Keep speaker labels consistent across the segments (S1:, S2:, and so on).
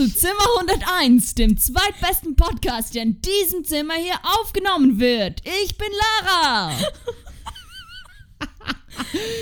S1: zu Zimmer 101, dem zweitbesten Podcast, der in diesem Zimmer hier aufgenommen wird. Ich bin Lara.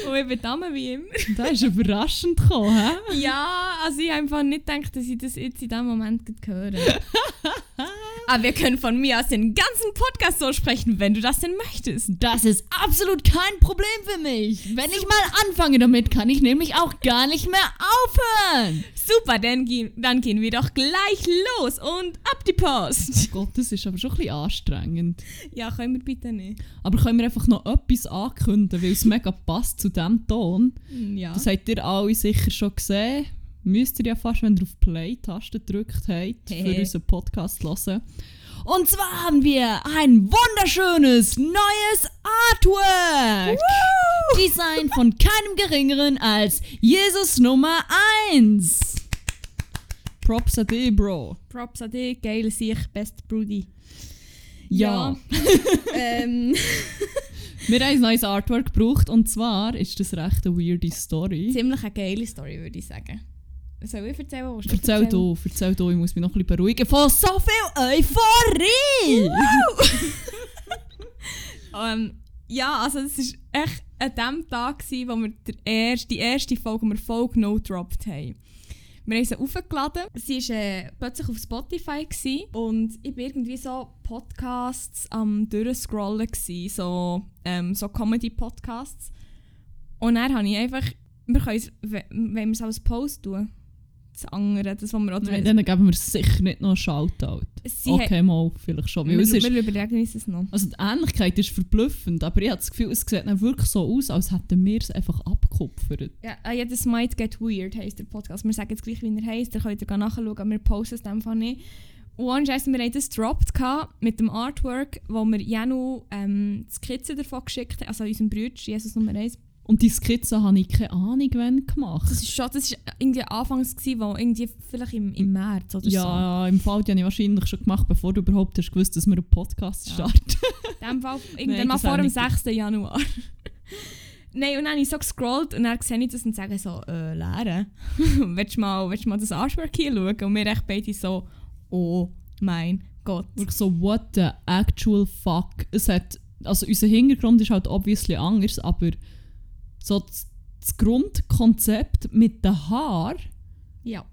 S2: Und ich bin Dame wie immer.
S1: Das ist überraschend gekommen, hä?
S2: Ja, also ich habe einfach nicht gedacht, dass ich das jetzt in diesem Moment höre. Aber wir können von mir aus den ganzen Podcast so sprechen, wenn du das denn möchtest.
S1: Das ist absolut kein Problem für mich. Wenn ich mal anfange damit, kann ich nämlich auch gar nicht mehr aufhören.
S2: Super, dann gehen, dann gehen wir doch gleich los und ab die Post.
S1: Gott, das ist aber schon ein bisschen anstrengend.
S2: Ja, können wir bitte nicht.
S1: Aber können wir einfach noch etwas ankündigen, weil es mega passt zu diesem Ton.
S2: Ja.
S1: Das habt ihr alle sicher schon gesehen. Müsst ihr ja fast, wenn ihr auf Play-Taste gedrückt habt, für
S2: Hehe.
S1: unseren Podcast hören. Und zwar haben wir ein wunderschönes neues Artwork. Design von keinem geringeren als Jesus Nummer 1. Props an dich, Bro.
S2: Props an dich, geil sich, best Brudi.
S1: Ja.
S2: ähm,
S1: Wir haben ein neues Artwork gebraucht und zwar ist das recht eine weirde Story.
S2: ziemlich eine geile Story, würde ich sagen. Soll ich erzählen? Willst
S1: Erzähl du, erzähl du, ich muss mich noch ein bisschen beruhigen. Von so viel Euphorie!
S2: Ähm, ja, also es war echt an dem Tag, gewesen, wo wir der erste, die erste Folge, wo wir Folge No gedroppt haben. Wir haben sie aufgeladen. Sie war äh, plötzlich auf Spotify gewesen, und ich war irgendwie so Podcasts am durchscrollen, gewesen, so, ähm, so Comedy-Podcasts. Und dann habe ich einfach, wir können es, we- wenn wir es als Post tun, das andere, das, was wir, oder
S1: Nein, dann geben wir sicher nicht noch einen Shoutout.
S2: sie
S1: Okay, mal, vielleicht schon.
S2: wir,
S1: ist,
S2: wir überlegen uns das noch.
S1: also die Ähnlichkeit ist verblüffend, aber ich habe das Gefühl, es sieht dann wirklich so aus, als hätten wir es einfach abgekupfert.
S2: Ja, ah, ja, das Might Get Weird heisst der Podcast. Wir sagen jetzt gleich, wie er heisst. Ihr könnt ihr nachschauen, aber wir posten es einfach nicht. Und Scheiße, wir haben das dropped gehabt mit dem Artwork, wo wir Janu ähm, die Skizze davon geschickt haben, also unserem Bruder, Jesus Nummer 1.
S1: Und die Skizze habe ich keine Ahnung, wann gemacht.
S2: Das ist schon, das ist irgendwie anfangs gewesen, wo irgendwie vielleicht im, im März oder so.
S1: ja, im Fall die habe ich wahrscheinlich schon gemacht, bevor du überhaupt hast gewusst, dass wir einen Podcast
S2: Ja.
S1: starten.
S2: In dem Fall irgendwann mal vor dem
S1: ich nicht
S2: 6. Januar. Nein, und dann habe ich so gescrollt und dann sehe ich das und sage so, äh, Lehre, willst du mal, willst du mal das Artwork hier schauen? Und wir echt beide so, oh mein Gott.
S1: Wirklich so, what the actual fuck. Es hat, also unser Hintergrund ist halt obviously anders, aber so das, das Grundkonzept mit den Haaren
S2: Ja.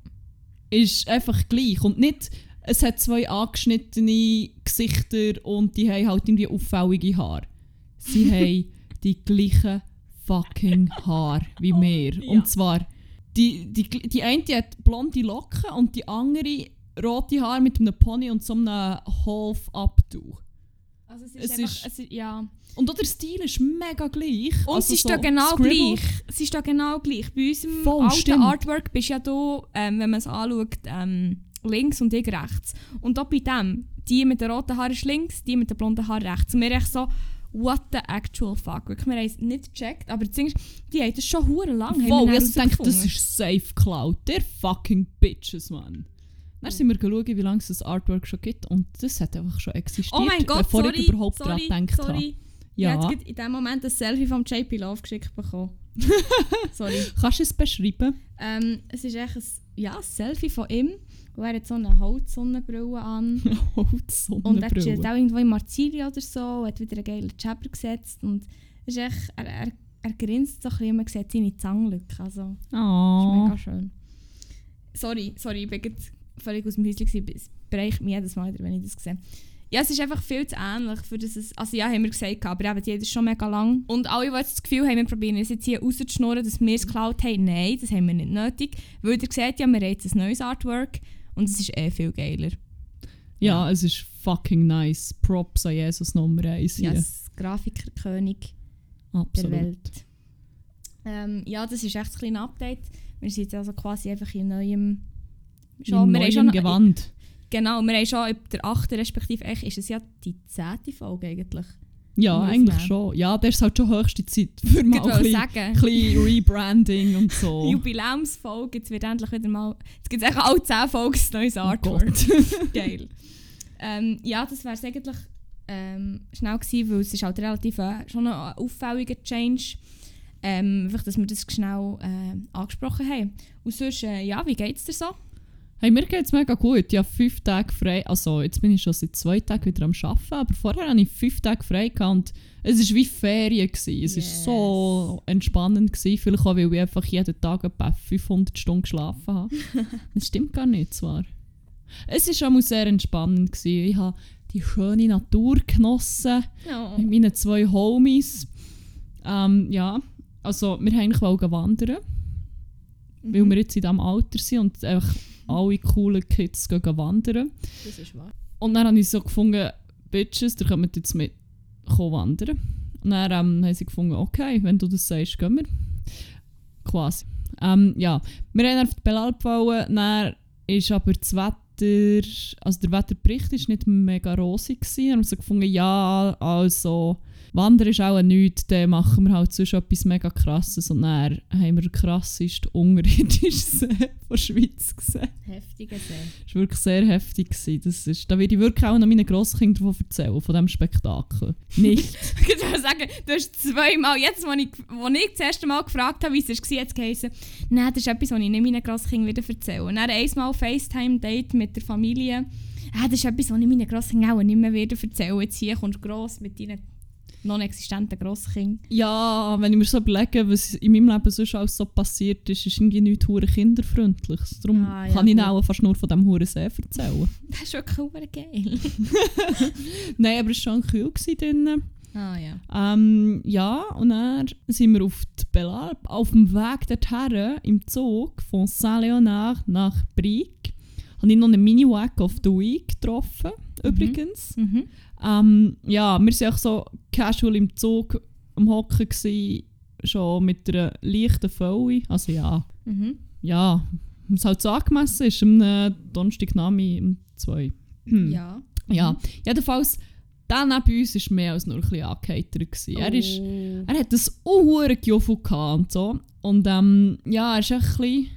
S1: ist einfach gleich. Und nicht, es hat zwei angeschnittene Gesichter und die haben halt irgendwie auffällige Haare. Sie haben die gleichen fucking Haare wie wir.
S2: Ja.
S1: Und zwar, die, die, die eine die hat blonde Locken und die andere rote Haare mit einem Pony und so einem Half-Up-Tuch.
S2: Also es
S1: Es
S2: ist, einfach,
S1: ist-
S2: es ja.
S1: Und auch der Stil ist mega gleich.
S2: Und
S1: Also
S2: es ist
S1: so
S2: da genau
S1: Scribble.
S2: gleich. Es ist da genau gleich. Bei unserem
S1: Voll,
S2: alten
S1: stimmt.
S2: Artwork bist ja du, ähm, wenn man es anschaut, ähm, links und ich rechts. Und auch bei dem, die mit den roten Haaren ist links, die mit den blonden Haaren rechts. Und wir echt so, what the actual fuck. Wirklich, wir haben es nicht gecheckt, aber das Ding ist, die haben das schon hure lang.
S1: Voll, ich denke, das ist safe Cloud. Der fucking Bitches, man. Dann sind wir geschaut, wie lange es das Artwork schon gibt und das hat einfach schon existiert,
S2: Oh mein Gott,
S1: bevor
S2: sorry,
S1: ich überhaupt daran
S2: sorry,
S1: gedacht habe.
S2: sorry.
S1: Ja.
S2: Ich habe jetzt in dem Moment ein Selfie vom JP Love geschickt bekommen. sorry.
S1: Kannst du es beschreiben?
S2: Ähm, es ist echt ein, ja, ein Selfie von ihm. Und er hat so eine Holzsonnenbrille an.
S1: Oh, die
S2: Und er chillt
S1: Sonnenbrille.
S2: auch irgendwo in Marzili oder so. und hat wieder einen geilen Jabber gesetzt. Und es ist echt, er, er, er grinst so ein bisschen und man sieht seine Zangenlücke. Also, das ist
S1: Oh.
S2: mega schön. Sorry, sorry, ich war gerade völlig aus dem Häuschen. gewesen. Es bereicht mich jedes Mal wieder, wenn ich das sehe. Ja, es ist einfach viel zu ähnlich, für das es, also ja, haben wir gesagt, aber eben, haben das schon mega lang. Und alle, die jetzt das Gefühl haben, wir probieren es jetzt hier rauszuschnurren, dass wir es geklaut haben, nein, das haben wir nicht nötig. Weil ihr seht ja, wir haben jetzt ein neues Artwork und es ist eh viel geiler.
S1: Ja, es ist fucking nice. Props an Jesus Nummer 1
S2: Ja,
S1: hier.
S2: das Grafikerkönig der. Welt. Ähm, ja, das ist echt ein kleines Update. Wir sind jetzt also quasi einfach in neuem...
S1: In
S2: wir haben schon-
S1: Gewand.
S2: Genau, wir haben schon ab der 8. respektive echt ist es ja die 10. Folge eigentlich.
S1: Ja, eigentlich schon. Ja, das ist halt schon höchste Zeit für mal ein bisschen, Rebranding und so.
S2: Jubiläumsfolge, jetzt wird endlich wieder mal... Jetzt gibt es echt alle 10 Folgen ein neues
S1: Oh
S2: Artwork.
S1: Gott.
S2: Geil. Ähm, ja, das wäre es eigentlich ähm, schnell gewesen, weil es ist halt relativ äh, schon ein auffälliger Change Ähm, einfach, dass wir das schnell äh, angesprochen haben. Und sonst, äh, ja, wie geht es dir so?
S1: Hey, mir geht es mega gut. Ich habe fünf Tage frei. Also, jetzt bin ich schon seit zwei Tagen wieder am Arbeiten, aber vorher hatte ich fünf Tage frei und es war wie Ferien. Gewesen. Es war
S2: Yes.
S1: so entspannend. Gewesen. Vielleicht auch, weil ich einfach jeden Tag etwa 500 Stunden geschlafen habe. das stimmt gar nicht, zwar. Es war auch sehr entspannend. Gewesen. Ich habe die schöne Natur genossen
S2: Ja.
S1: mit meinen zwei Homies. Ähm, ja, also wir haben eigentlich wandern, weil
S2: Mhm.
S1: wir jetzt in diesem Alter sind und einfach alle coolen Kids gehen wandern.
S2: Das ist wahr.
S1: Und dann habe ich so gefunden, Bitches, ihr könnt jetzt mit wandern. Und dann ähm, haben sie gefunden, okay, wenn du das sagst, gehen wir. Quasi. Ähm, ja, wir haben auf die Belalp wollen, dann ist aber das Wetter, also der Wetterbericht ist nicht mega rosig gewesen. Dann haben so gefunden, ja, also Wandern ist auch nichts, dann machen wir halt sonst etwas mega krasses und dann haben wir den krassesten unterirdischen See der Schweiz gesehen.
S2: Heftiger See.
S1: Das war wirklich sehr heftig. Gewesen. Das ist, da werde ich wirklich auch noch meinen Grosskindern davon erzählen, von diesem Spektakel. Nicht.
S2: Ich würde sagen, du hast zweimal, jetzt, als ich, wo ich das erste Mal gefragt habe, wie es war, jetzt geheißen, nein, das ist etwas, was ich nicht meinen Grosskindern wieder erzähle. Und dann einmal FaceTime-Date mit der Familie. Ah, das ist etwas, was ich meinen Grosskindern auch nicht mehr wieder erzähle. Jetzt hier kommst du gross mit deinen non-existenten Grosskindern.
S1: ja, wenn ich mir so überlege, was in meinem Leben sonst alles so passiert ist, ist irgendwie nichts hure kinderfreundliches. Darum
S2: Ah, ja,
S1: kann ich auch fast nur von diesem Huren See erzählen.
S2: Das ist wirklich super geil.
S1: Nein, aber es war schon kühl drinnen.
S2: Ah ja.
S1: Ähm, ja, und dann sind wir auf die Belalp auf dem Weg dorthin im Zug von Saint-Léonard nach Brieg. Habe ich noch einen Mini-Wack of the Week getroffen, übrigens.
S2: Mhm.
S1: Ähm, ja, wir waren auch so casual im Zug am Hocken, gewesen, schon mit einer leichten Folie. Also ja,
S2: Mhm.
S1: ja, was halt so angemessen ist, am äh, Donnerstagnachmittag um zwei. Hm.
S2: Ja.
S1: Ja, jedenfalls, der neben uns war mehr als nur ein bisschen angeheitert. gewesen. Er, ist,
S2: Oh.
S1: er hat ein unhuren Gefühl und so. Und ähm, ja, er ist ein bisschen...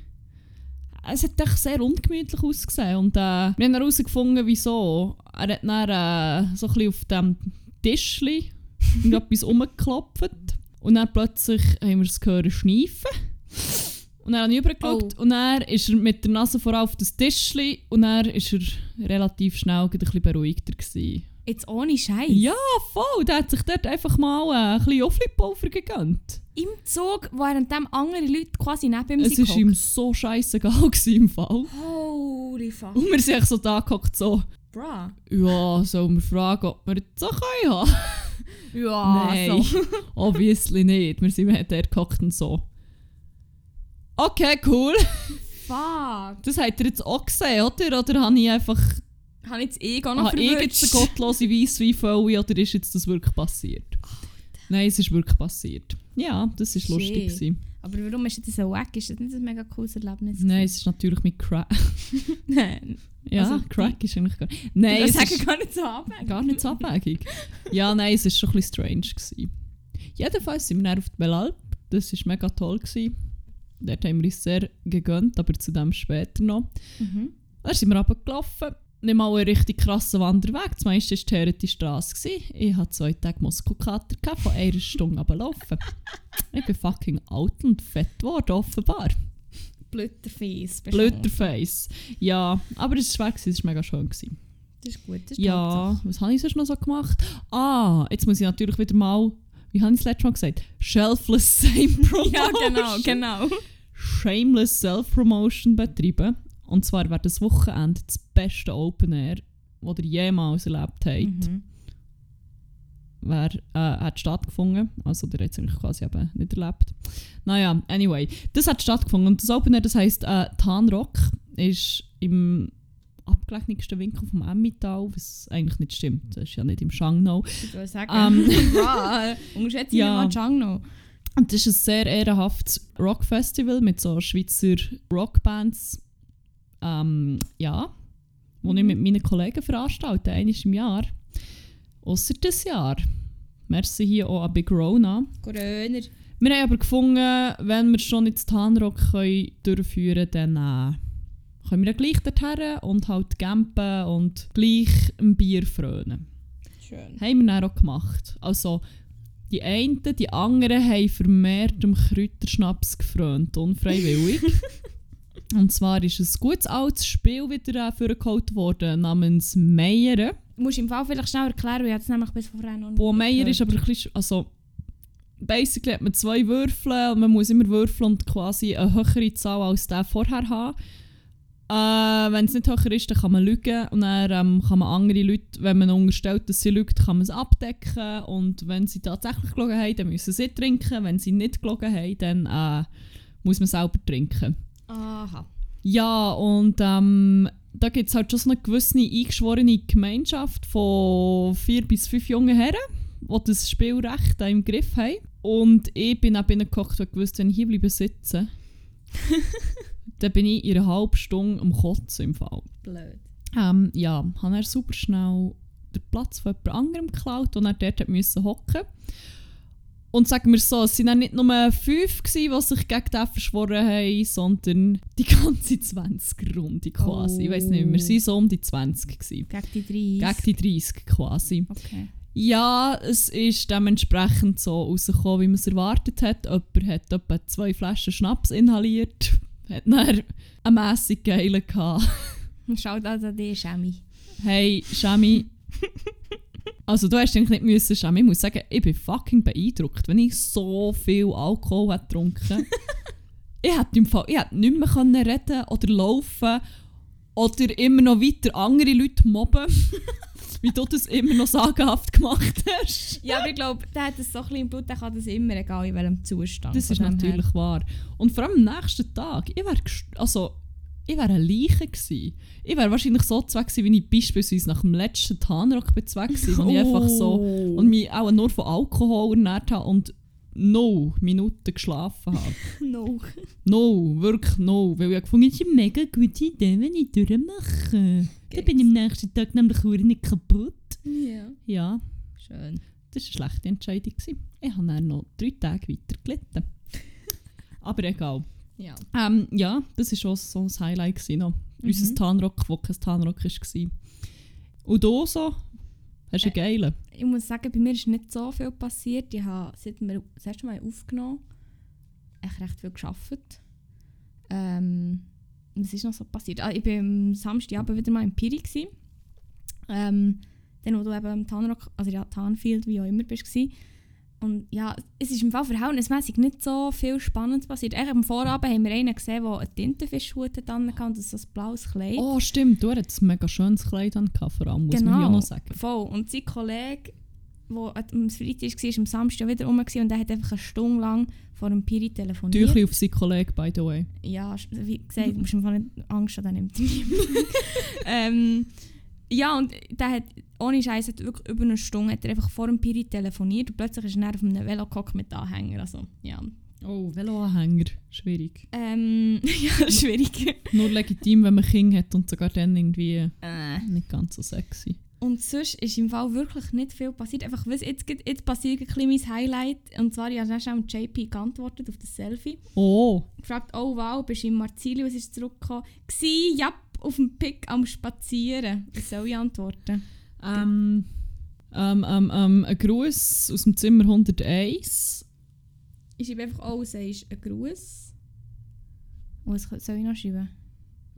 S1: Es hat echt sehr ungemütlich ausgesehen. Und äh, wir haben herausgefunden, wieso. Er hat dann äh, so ein bisschen auf dem Tischli etwas rumgeklopft. Und dann plötzlich haben wir es gehört schneifen. Und dann habe ich rübergeschaut
S2: Oh.
S1: und dann ist er mit der Nase vorauf auf das Tischli und dann ist er relativ schnell ein bisschen beruhigter gewesen.
S2: Jetzt ohne Scheiß.
S1: Ja, voll. Der hat sich dort einfach mal äh, ein bisschen Offli-Pulver gegönnt.
S2: Im Zug, während dem andere Leute quasi neben ihm
S1: Es
S2: sind.
S1: war ihm so scheißegal im Fall.
S2: Holy fuck.
S1: Und wir sind so da gehockt, so,
S2: Bra.
S1: ja, sollen wir fragen, ob wir jetzt so können haben?
S2: Ja,
S1: Nein,
S2: so.
S1: obviously nicht. Wir sind mehr dort gehockt und so. Okay, cool.
S2: Fuck.
S1: Das habt ihr jetzt auch gesehen, oder? Oder habe ich einfach
S2: Habe ich das Ego noch
S1: habe jetzt eine
S2: verwünscht?
S1: gottlose Weissweinfolie oder ist jetzt das wirklich passiert? Nein, es ist wirklich passiert. Ja, das war lustig. Gewesen.
S2: Aber warum ist das so wack? Ist das nicht ein mega cooles Erlebnis?
S1: Nein, es ist natürlich mit Crack.
S2: Nein.
S1: Ja,
S2: Also,
S1: Crack ist eigentlich gar Nein,
S2: ich
S1: es
S2: sage
S1: ist
S2: gar nicht so abhängig.
S1: gar nicht so abwägig. ja, nein, es war schon ein bisschen strange. Gewesen. Jedenfalls sind wir dann auf die Belalp. Das war mega toll. Gewesen. Dort haben wir uns sehr gegönnt, aber zu dem später noch.
S2: Mhm.
S1: Dann sind wir runtergelaufen. Nicht mal einen richtig krassen Wanderweg. Das meiste war die Herete Straße. gewesen. Ich hatte zwei Tage Muskelkater gehabt, von einer Stunde runterlaufen. ich bin fucking alt und fett geworden, offenbar.
S2: Blüterfies.
S1: Blöderface. Ja, aber es war schwer, es war mega schön. Gewesen.
S2: Das ist gut. Das ist
S1: Ja, was habe ich sonst noch so gemacht? Ah, jetzt muss ich natürlich wieder mal, wie habe ich das letzte Mal gesagt? Shelfless Same Promotion.
S2: Ja, genau, genau.
S1: Shameless Self-Promotion betreiben. Und zwar wäre das Wochenende das beste Open Air, das ihr jemals erlebt habt.
S2: Mhm.
S1: Wär, äh, hat stattgefunden. Also der hat es eigentlich quasi eben nicht erlebt. Naja, anyway. Das hat stattgefunden. Und das Open Air, das heisst äh, Tanrock, ist im abgelegensten Winkel vom Emmental, was eigentlich nicht stimmt. Das ist ja nicht im Shangnau.
S2: Ich würde sagen,
S1: Ähm.
S2: Bra, unterschätze
S1: Ja.
S2: mal Django.
S1: Und das ist ein sehr ehrenhaftes Rockfestival mit so Schweizer Rockbands. Ähm, ja, wo ich mit meinen Kollegen veranstalte, einmal im Jahr. Ausser das Jahr. Merci hier auch an Big Rona.
S2: Gröner.
S1: Wir haben aber gefunden, wenn wir schon jetzt Tanrock können durchführen können, dann äh, können wir gleich dorthin und halt campen und gleich ein Bier frönen.
S2: Schön.
S1: Haben wir dann auch gemacht. Also, Die einen, die anderen haben vermehrt dem Kräuterschnaps gefrönt, unfreiwillig. Und zwar ist ein gutes altes Spiel wieder äh, vorgeholt worden, namens Meier.
S2: Du musst im Fall vielleicht schnell erklären, weil ich das nämlich bis vorhin noch nicht
S1: Bo Meier ist aber ein bisschen, also basically hat man zwei Würfel und man muss immer würfeln und quasi eine höhere Zahl als der vorher haben. Äh, wenn es nicht höher ist, dann kann man lügen und dann ähm, kann man andere Leute, wenn man unterstellt, dass sie lügt, kann man es abdecken und wenn sie tatsächlich gelogen haben, dann müssen sie trinken. Wenn sie nicht gelogen haben, dann äh, muss man selber trinken.
S2: Aha.
S1: Ja, und ähm, da gibt es halt schon so eine gewisse eingeschworene Gemeinschaft von vier bis fünf jungen Herren, die das Spiel recht im Griff haben. Und ich bin auch gekocht und gewusst, wenn ich hier bleibe sitzen, dann bin ich in einer halben Stunde am Kotzen im Fall.
S2: Blöd.
S1: Ähm, ja, habe er super schnell den Platz von jemand anderem geklaut, und er dort hat müssen hocken. Und sagen wir so, es waren dann nicht nur fünf, gewesen, die sich gegen den verschworen haben, sondern die ganze 20-Runde quasi. Ich weiß nicht, wir waren so um die 20. Gewesen.
S2: Gegen die 30.
S1: Gegen die 30 quasi.
S2: Okay.
S1: Ja, es ist dementsprechend so rausgekommen, wie man es erwartet hat. Jemand hat etwa zwei Flaschen Schnaps inhaliert, hat dann einen mässig geilen gehabt.
S2: Schaut also an dich, Schemi.
S1: Hey, Shami. Also du hast eigentlich nicht müssen, Shami. Ich muss sagen, ich bin fucking beeindruckt, wenn ich so viel Alkohol hätte getrunken. ich hätte im Fall, ich hätte nicht mehr können reden oder laufen oder immer noch weiter andere Leute mobben, wie du das immer noch sagenhaft gemacht hast.
S2: Ja, aber ich glaube, der hat das so ein bisschen im Blut, der kann das immer, egal in welchem Zustand.
S1: Das ist natürlich wahr. Und vor allem am nächsten Tag, ich wäre also ich wäre eine Leiche gewesen. Ich wäre wahrscheinlich so zweck gewesen, wie ich beispielsweise nach dem letzten Tarnrock bin zweck gewesen, wo ich einfach so und mich auch nur von Alkohol ernährt habe und no Minuten geschlafen habe.
S2: No.
S1: No, wirklich no. Weil ich gefunden habe, es ist eine mega gute Idee, wenn ich durchmache. Dann bin ich am nächsten Tag nämlich auch nicht kaputt.
S2: Ja.
S1: Ja,
S2: Schön.
S1: das war eine schlechte Entscheidung. Ich habe dann noch drei Tage weiter gelitten. Aber egal.
S2: Ja.
S1: Ähm, ja, das war schon so ein Highlight. Gewesen, noch.
S2: Mhm.
S1: Unser Tarnrock, wo kein Tarnrock war. Und du so? Hast du einen geilen?
S2: Ich muss sagen, bei mir ist nicht so viel passiert. Ich habe, seit wir das erste Mal aufgenommen echt recht viel gearbeitet. Ähm, was ist noch so passiert? Ah, ich war am Samstagabend wieder mal in Piri. Gewesen. Ähm, dann, wo du eben am Tanrock, also ja, Tanfield, wie auch immer, bist. Gewesen. Und ja, es ist im Fall verhältnismäßig nicht so viel Spannendes passiert. Eigentlich am Vorabend haben wir einen gesehen, der einen Tintenfischhut hat und das ist so ein blaues Kleid.
S1: Oh, stimmt. Du hattest ein mega schönes Kleid an, vor allem, muss man ja
S2: Genau.
S1: noch sagen.
S2: Voll. Und sein Kollege, der am Freitag war, war am Samstag wieder rum und der hat einfach eine Stunde lang vor dem Piri telefoniert.
S1: Tüchli auf seinen Kollegen, by the way.
S2: Ja, wie gesagt, du musst einfach nicht Angst haben, der nimmt ähm, Ja, und der hat, ohne Scheiß, hat wirklich über eine Stunde hat er einfach vor dem Piri telefoniert und plötzlich ist er auf einem Velo gehockt mit Anhänger. Also, ja.
S1: Oh, Veloanhänger. Schwierig.
S2: Ähm, ja, schwierig.
S1: Nur legitim, wenn man Kinder hat und sogar dann irgendwie
S2: Äh.
S1: nicht ganz so sexy.
S2: Und sonst ist im Fall wirklich nicht viel passiert. Einfach, weiss, jetzt, jetzt passiert ein bisschen mein Highlight. Und zwar, ich habe dann JP geantwortet auf das Selfie.
S1: Oh,
S2: gefragt, oh wow, bist du in Marzilius ist zurückgekommen? Gsi, ja, auf dem Pick am Spazieren. Was soll ich antworten?
S1: ähm, ähm, ähm, ähm, ein Gruß aus dem Zimmer 101.
S2: Ich schreibe einfach, oh, sagst ein Gruß. Oh, was soll ich noch schreiben?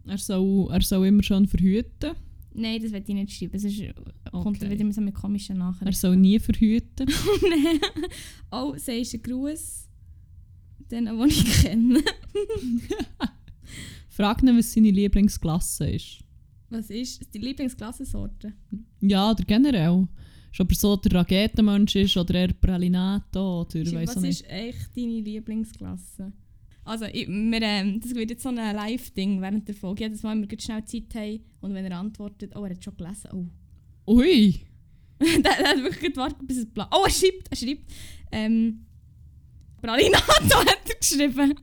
S1: Er soll, er soll immer schon verhüten.
S2: Nein, das will ich nicht schreiben. Sonst kommt
S1: Okay.
S2: er wieder mit so mit komischen
S1: Er
S2: Nachrichten.
S1: soll nie verhüten.
S2: oh, sagst ein Gruß. Den, den ich kenne.
S1: Frag ihn, was seine Lieblingsklasse ist.
S2: Was ist die Lieblingsklassensorte?
S1: Ja, oder generell. Ist aber so der Raketenmensch ist oder eher Pralinato oder ich weiß
S2: Was
S1: nicht.
S2: ist echt deine Lieblingsklasse? Also, ich, wir, ähm, das wird jetzt so ein Live-Ding während der Folge. Jedes Mal, wenn wir schnell Zeit haben und wenn er antwortet, oh, er hat schon gelesen. Oh.
S1: Ui!
S2: der, der hat wirklich gewartet, bis es bla. Oh, er schreibt, er schreibt. Ähm, Pralinato hat er geschrieben.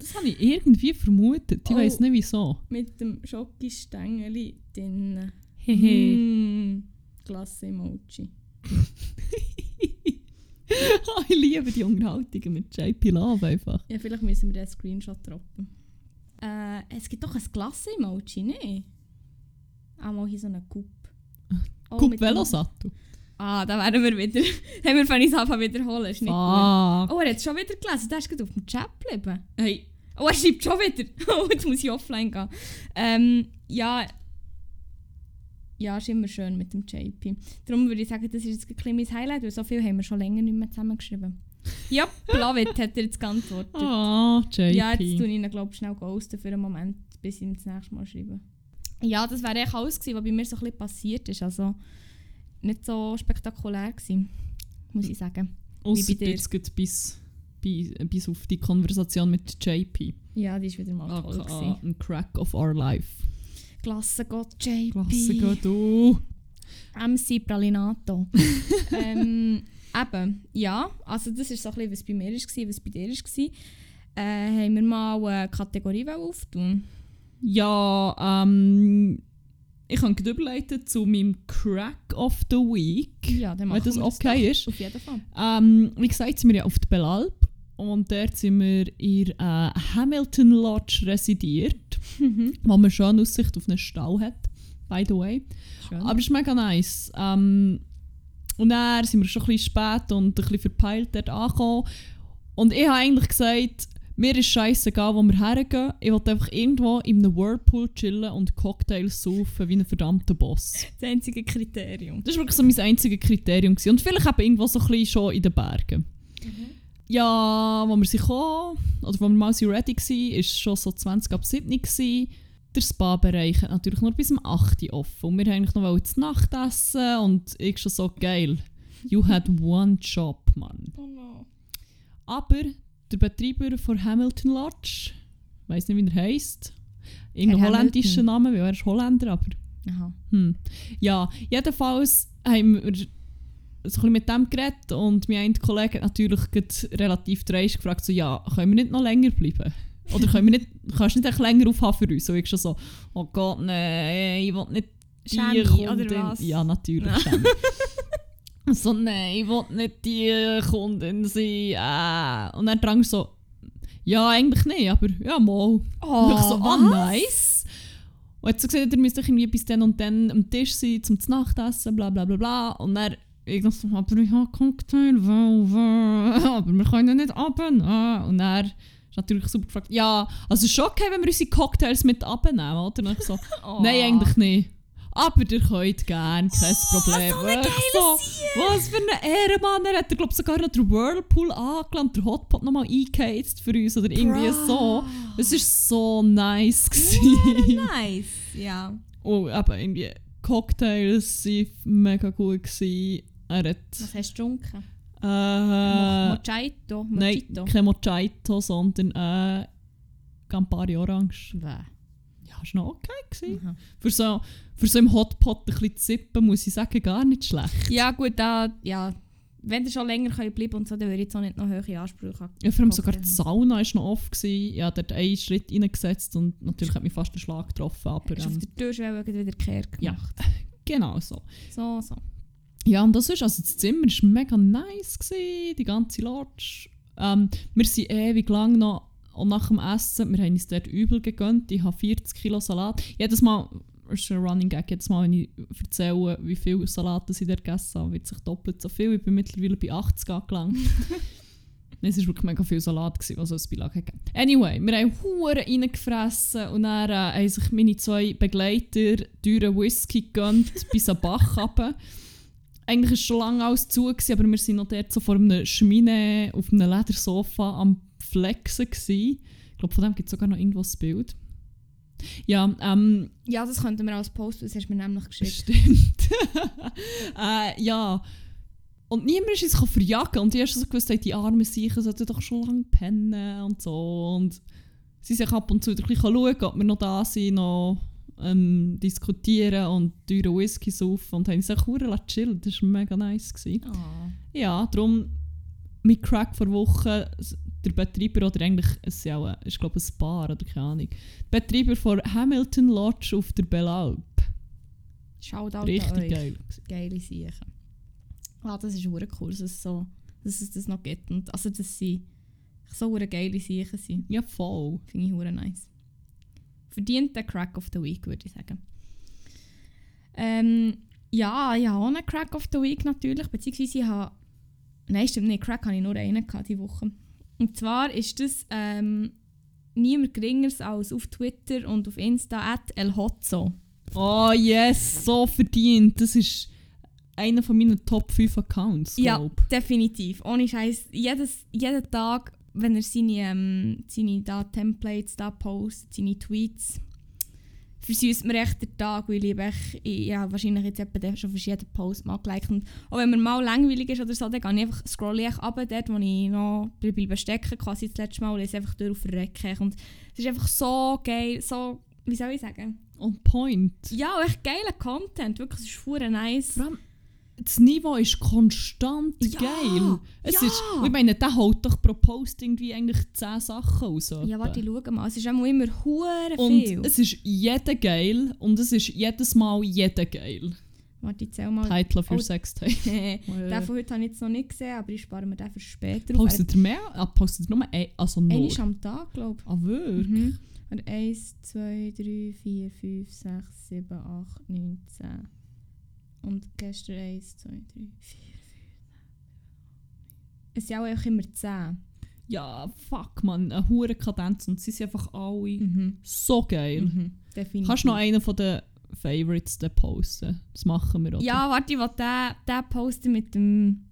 S1: Das habe ich irgendwie vermutet. Ich
S2: Oh.
S1: weiß nicht wieso.
S2: Mit dem Schokistängeli drin.
S1: Hehe.
S2: Mm, Klasse-Emoji.
S1: Ah, ich liebe die Unterhaltungen mit JP Love einfach.
S2: Ja, vielleicht müssen wir den Screenshot droppen. Äh, es gibt doch ein Klasse-Emoji, ne? Auch mal hier so eine Coupe. Oh, dem-
S1: Velosattel.
S2: Ah, da werden wir wieder. haben wir von uns anfangen wiederholen. Ist nicht gut.
S1: Fuck.
S2: Oh, er hat es schon wieder gelesen. Der ist gerade auf dem Chat geblieben.
S1: Hey,
S2: Oh, er schreibt schon wieder. Oh, jetzt muss ich offline gehen. Ähm, ja. Ja, ist immer schön mit dem JP. Darum würde ich sagen, das ist jetzt ein mein Highlight, weil so viel haben wir schon länger nicht mehr zusammengeschrieben. Ja, Blavit hat er jetzt geantwortet.
S1: oh, JP.
S2: Ja, jetzt tue ich ihn, glaube ich, schnell ghosten für einen Moment, bis ich ihm das nächste Mal schreibe. Ja, das wäre eigentlich alles gewesen, was bei mir so ein bisschen passiert ist. Also nicht so spektakulär gewesen, muss ich sagen. Dir.
S1: jetzt bis, bis, auf die Konversation mit JP.
S2: Ja, die ist wieder mal toll gewesen.
S1: ein Crack of our life.
S2: Klasse Gott, JP.
S1: Klasse geht du.
S2: MC Pralinato. ähm, eben, ja, also das ist so ein bisschen, was bei mir war, was bei dir war. Äh, haben wir mal eine Kategorie auftun?
S1: Ja, ähm, ich kann gleich überleiten zu meinem Crack of the Week.
S2: Ja, dann
S1: Wenn
S2: machen
S1: das
S2: wir
S1: okay ist.
S2: Auf jeden Fall.
S1: Ähm, wie gesagt, sind wir ja auf der Belalp und dort sind wir in äh, Hamilton Lodge residiert, wo man schon Aussicht auf einen Stall hat, by the way.
S2: Schön.
S1: Aber es ist mega nice. Ähm, und dann sind wir schon ein bisschen spät und ein bisschen verpeilt dort angekommen. Und ich habe eigentlich gesagt, mir ist scheißegal, wo wir hergehen. Ich will einfach irgendwo in einem Whirlpool chillen und Cocktails saufen wie ein verdammter Boss.
S2: das einzige Kriterium.
S1: Das war wirklich so mein einziges Kriterium. Gewesen. Und vielleicht eben irgendwo so ein bisschen schon in den Bergen. Ja, wo wir sind gekommen, oder wo wir mal so ready waren, war schon so 20 ab 7 gewesen. Der Spa-Bereich hat natürlich nur bis zum 8 Uhr offen. Und wir wollten eigentlich noch zu Nacht essen und ich schon so geil. You had one job, Mann.
S2: Oh no.
S1: Aber der Betreiber von Hamilton Lodge, ich weiß nicht, wie er heisst, irgendein
S2: Herr
S1: holländischer. Name, weil er ist Holländer, aber
S2: Aha.
S1: hm. Ja, jedenfalls haben wir so ein mit dem geredet und mein ein Kollege hat natürlich relativ dreist gefragt, so, ja, können wir nicht noch länger bleiben? Oder können wir nicht, kannst du nicht länger aufhaben für uns? Und ich schon so, oh Gott, nein, ich will nicht die Kundin.
S2: oder was?
S1: Ja, natürlich,
S2: Ja.
S1: So, nein, ich will nicht die Kundin sein. Äh. Und dann drang so, ja, eigentlich nicht, aber ja, mal.
S2: Oh,
S1: Und ich so, oh,
S2: was?
S1: nice. Und hat so gesagt, ihr müsst euch irgendwie bis dann und dann am Tisch sein, zum Nachtessen, bla bla bla bla. Und dann ich so, aber ich habe Cocktail, aber wir können nicht abnehmen. Und er ist natürlich super gefragt, ja, also ist schon okay, wenn wir unsere Cocktails mit abnehmen, oder? Und ich so,
S2: Oh.
S1: nein, eigentlich nicht. Aber ihr könnt gerne, kein Problem.
S2: so
S1: so, was für ein Ehrenmann. Er hat, glaube sogar noch den Whirlpool angelangt, den Hotpot nochmal eingeheizt für uns oder irgendwie so. Es war so nice. gewesen.
S2: Nice, ja.
S1: Und eben irgendwie Cocktails waren mega gut. Gewesen. Er hat
S2: Was hast du getrunken?
S1: äh,
S2: Mojito?
S1: nein,
S2: Mojito?
S1: kein Mojito, sondern äh, Campari Orange.
S2: Bäh.
S1: Ja, ist noch okay gewesen. Für so, für so im Hotpot ein bisschen zu sippen, muss ich sagen, gar nicht schlecht.
S2: Ja gut, da, ja, wenn ihr schon länger könnt bleiben und so, dann würde ich jetzt auch nicht noch hohe Ansprüche haben.
S1: Ja, vor allem sogar die Sauna war noch offen. Gewesen. Ich habe dort einen Schritt reingesetzt und natürlich hat mich fast der Schlag getroffen. Aber
S2: du auf
S1: ähm,
S2: der Türschwelle wieder kehrt
S1: Ja.
S2: gemacht?
S1: genau so.
S2: So, so.
S1: Ja, und das ist, also das Zimmer war mega nice, gewesen, die ganze Lodge. Ähm, wir sind ewig lang noch, und nach dem Essen, wir haben uns dort übel gegönnt, ich habe 40 Kilo Salat. Jedes Mal, das ist ein Running Gag, jedes Mal, wenn ich erzähle, wie viel Salat ich dort gegessen habe, wird sich doppelt so viel. Ich bin mittlerweile bei 80 angelangt. Es war wirklich mega viel Salat, gewesen, was es Beilage hatte. Anyway, wir haben Huren reingefressen und dann äh, haben sich meine zwei Begleiter teuren Whisky gegönnt bis an Bach runter. Eigentlich war schon lange alles zu, gewesen, aber wir waren noch dort so vor einem Schmine auf einem Ledersofa am Flexen. Gewesen. Ich glaube, von dem gibt es sogar noch irgendwo ein Bild. Ja, ähm,
S2: Ja, das könnten wir als Post, das hast du mir nämlich geschickt.
S1: Stimmt. äh, ja. Und niemand ist uns verjagen. Und die erst so gewusst, die armen Sicher sollten doch schon lange pennen und so. Und sie sich ab und zu wieder ein bisschen schauen, ob wir noch da sind, noch ähm, diskutieren und teuren Whisky saufen. Und haben sich auch verdammt chillen. Das war mega nice. Gewesen.
S2: Oh.
S1: Ja, darum mit Crack vor Woche der Betreiber oder eigentlich es ist ja auch, ist glaube ein Bar oder keine Ahnung. Der Betreiber von Hamilton Lodge auf der Belalp.
S2: Shoutout an
S1: Richtig
S2: euch.
S1: geil.
S2: Geile Sachen. Ah, das ist hure cool, dass es, so, dass es das noch gibt. Und, also, dass sie so hure geile Sachen sind.
S1: Ja, voll.
S2: Finde ich hure nice. Verdient der Crack of the Week, würde ich sagen. Ähm, Ja, ich habe auch einen Crack of the Week natürlich, beziehungsweise ich habe... Nein, stimmt nicht, Crack hatte ich nur einen gehabt diese Woche. Und zwar ist das ähm, niemand geringeres als auf Twitter und auf Insta at elhotzo.
S1: Oh yes, so verdient. Das ist einer von meinen Top 5 Accounts,
S2: Ja,
S1: glaub.
S2: definitiv. Ohne Scheiß. Jedes, jeden Tag, wenn er seine, ähm, seine da Templates da postet, seine Tweets, versüßt mir echt den Tag, weil ich, echt, ich ja, wahrscheinlich jetzt etwa schon für jeden Post mal geliked. Und auch wenn mir mal langweilig ist oder so, dann gehe ich einfach, scrolle ich ab, dort, wo ich noch bleibe stecken, quasi das letzte Mal, und lese einfach durch auf Recke. Und es ist einfach so geil, so, wie soll ich sagen?
S1: On point.
S2: Ja, echt geiler Content, wirklich, es ist nice.
S1: Vor allem, das Niveau ist konstant
S2: Ja,
S1: geil. Es
S2: ja.
S1: ist, ich meine, der haut doch pro Post irgendwie eigentlich 10 Sachen raus.
S2: Ja, warte, schau mal, es ist auch immer hure
S1: Und
S2: viel.
S1: es ist jeder geil und es ist jedes Mal jeder geil.
S2: Warte, ich zähl mal.
S1: Title of your
S2: Oh.
S1: Sextape.
S2: den von heute habe ich jetzt noch nicht gesehen, aber ich spare mir den für später.
S1: Postet ihr mehr? Ah, postet ihr nur ein, also nur?
S2: Einmal am Tag, glaube
S1: Ah, wirklich?
S2: ich. Mhm. Und 1, 2, 3, 4, 5, 6, 7, 8, 9, 10. Und gestern 1, 2, 3, 4, 5. Es sind auch einfach immer 10.
S1: Ja, fuck man, eine hure Kadenz und sie sind einfach alle
S2: Mhm.
S1: so geil.
S2: Mhm. Definitiv.
S1: Kannst du noch einen von den Favorites dann posten? Das machen wir auch.
S2: Ja, warte, ich will den, den posten mit dem,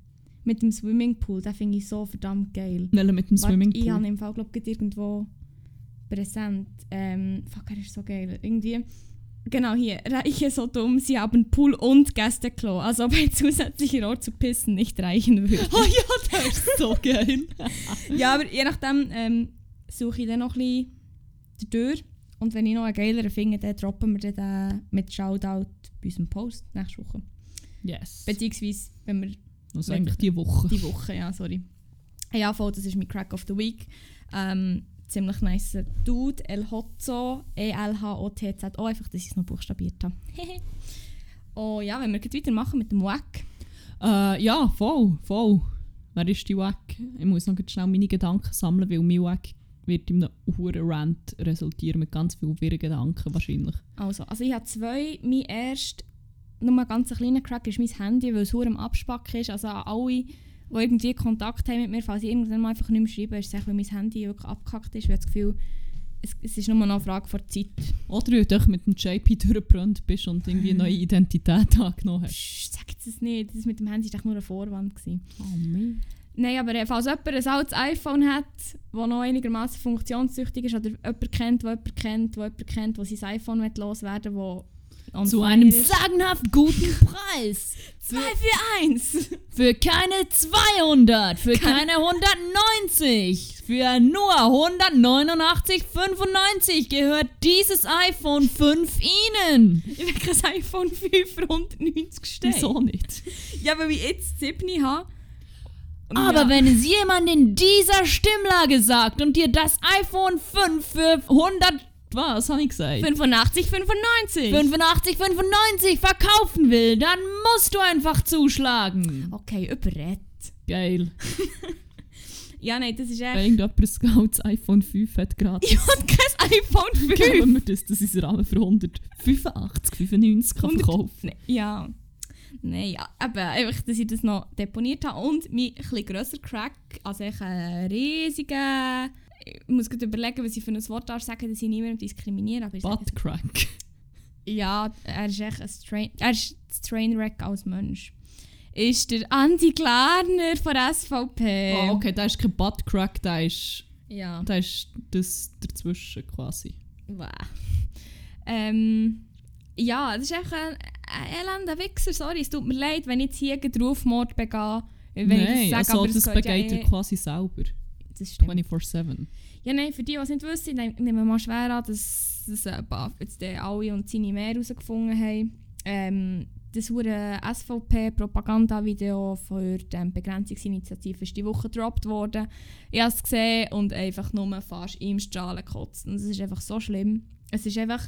S2: mit dem Swimmingpool. Den finde ich so verdammt geil.
S1: Nelle mit dem
S2: Warte, Ich
S1: Swimmingpool.
S2: habe ihn im Fall glaub, gerade irgendwo präsent. Ähm, fuck, er ist so geil. Irgendwie. Genau hier. Reiche so dumm, sie haben Pool und Gästeklo. Also ob ein zusätzlicher Ort zu pissen nicht reichen würde.
S1: Oh ja, der ist so geil.
S2: ja, aber je nachdem ähm, suche ich dann noch ein bisschen durch. Und wenn ich noch einen geileren finde, dann droppen wir den mit Shoutout bei unserem Post nächste Woche.
S1: Yes.
S2: Beziehungsweise, wenn wir
S1: Also eigentlich die Woche.
S2: die Woche, ja, sorry. Ja, voll, das ist mein Crack of the Week. Ähm, ziemlich nice Dude, El Hotzo, E-L-H-O-T-Z-O, einfach, dass ich es noch buchstabiert habe. oh ja, wenn wir gleich weitermachen mit dem Wack.
S1: Äh, ja, voll, voll. Wer ist die Wack? Ich muss noch schnell meine Gedanken sammeln, weil mein Wack wird in einem hohen Rant resultieren mit ganz vielen wirren Gedanken wahrscheinlich.
S2: Also, also ich habe zwei. Mein erst, nur ein ganz kleiner Crack ist mein Handy, weil es hure am Abspacken ist. Also alle, die irgendwie Kontakt haben mit mir, falls ich irgendwann mal einfach nicht mehr schreibe, ist es weil mein Handy wirklich abgekackt ist. Ich habe das Gefühl, es, es ist nur noch eine Frage der Zeit.
S1: Oder weil du mit dem JP durchgebrannt bist und irgendwie eine neue Identität angenommen hast.
S2: Psst, sag jetzt das nicht. Das mit dem Handy war nur ein Vorwand. Gewesen.
S1: Oh Mann.
S2: Nein, aber äh, falls jemand ein altes iPhone hat, das noch einigermaßen funktionstüchtig ist, oder jemand kennt, der jemand kennt, der jemand kennt, der sein iPhone loswerden will, on
S1: Zu einem sagenhaft guten Preis.
S2: 2 für 1!
S1: Für keine 200, für keine 190, für nur 189,95 gehört dieses iPhone 5 Ihnen.
S2: Ich will kein iPhone 5 für 190 stehen.
S1: Wieso nicht?
S2: Ja, weil ich jetzt 7 habe.
S1: Aber
S2: ja.
S1: wenn es jemand in dieser Stimmlage sagt und dir das iPhone 5 für 100, was habe ich gesagt?
S2: 85, 95.
S1: 85, 95 verkaufen will, dann musst du einfach zuschlagen.
S2: Okay, überredet.
S1: Geil.
S2: Ja, nein, das ist echt...
S1: Irgendjemand ein Scouts iPhone 5 hat gerade.
S2: Ich habe kein iPhone 5.
S1: Geben wir das, das ist Rahmen für 185, 95 kann
S2: 100
S1: verkaufen.
S2: Ja. Nein, ja, eben, einfach, dass ich das noch deponiert habe. Und mein etwas grösser Crack, also echt ein riesiger... Ich muss gerade überlegen, was ich für ein Wort darf sagen, dass ich niemanden diskriminiere. Aber
S1: Buttcrack.
S2: Ja, er ist echt ein Train... Er ist das Trainwreck als Mensch. Ist der Andi Glarner von SVP.
S1: Oh, okay, da ist kein Buttcrack, da ist,
S2: Ja.
S1: da ist das dazwischen quasi.
S2: Wow. Ähm, ja, das ist echt ein, ein elender Wichser, sorry. Es tut mir leid, wenn ich jetzt hier einen Rufmord begehe. Wenn
S1: Nein,
S2: ich das sage,
S1: also
S2: aber
S1: das
S2: ja
S1: begeht er
S2: eh-
S1: quasi selber.
S2: Das stimmt.
S1: 24-7.
S2: Ja, nein, für die, die es nicht wissen, nehm- nehmen wir mal schwer an, dass, dass äh, jetzt der alle und seine mehr herausgefunden haben. Ähm, das hure SVP-Propagandavideo für die Begrenzungsinitiative ist die Woche gedroppt worden. Ich habe es gesehen und einfach nur fast im Strahlen gekotzt. Und es ist einfach so schlimm. Es ist einfach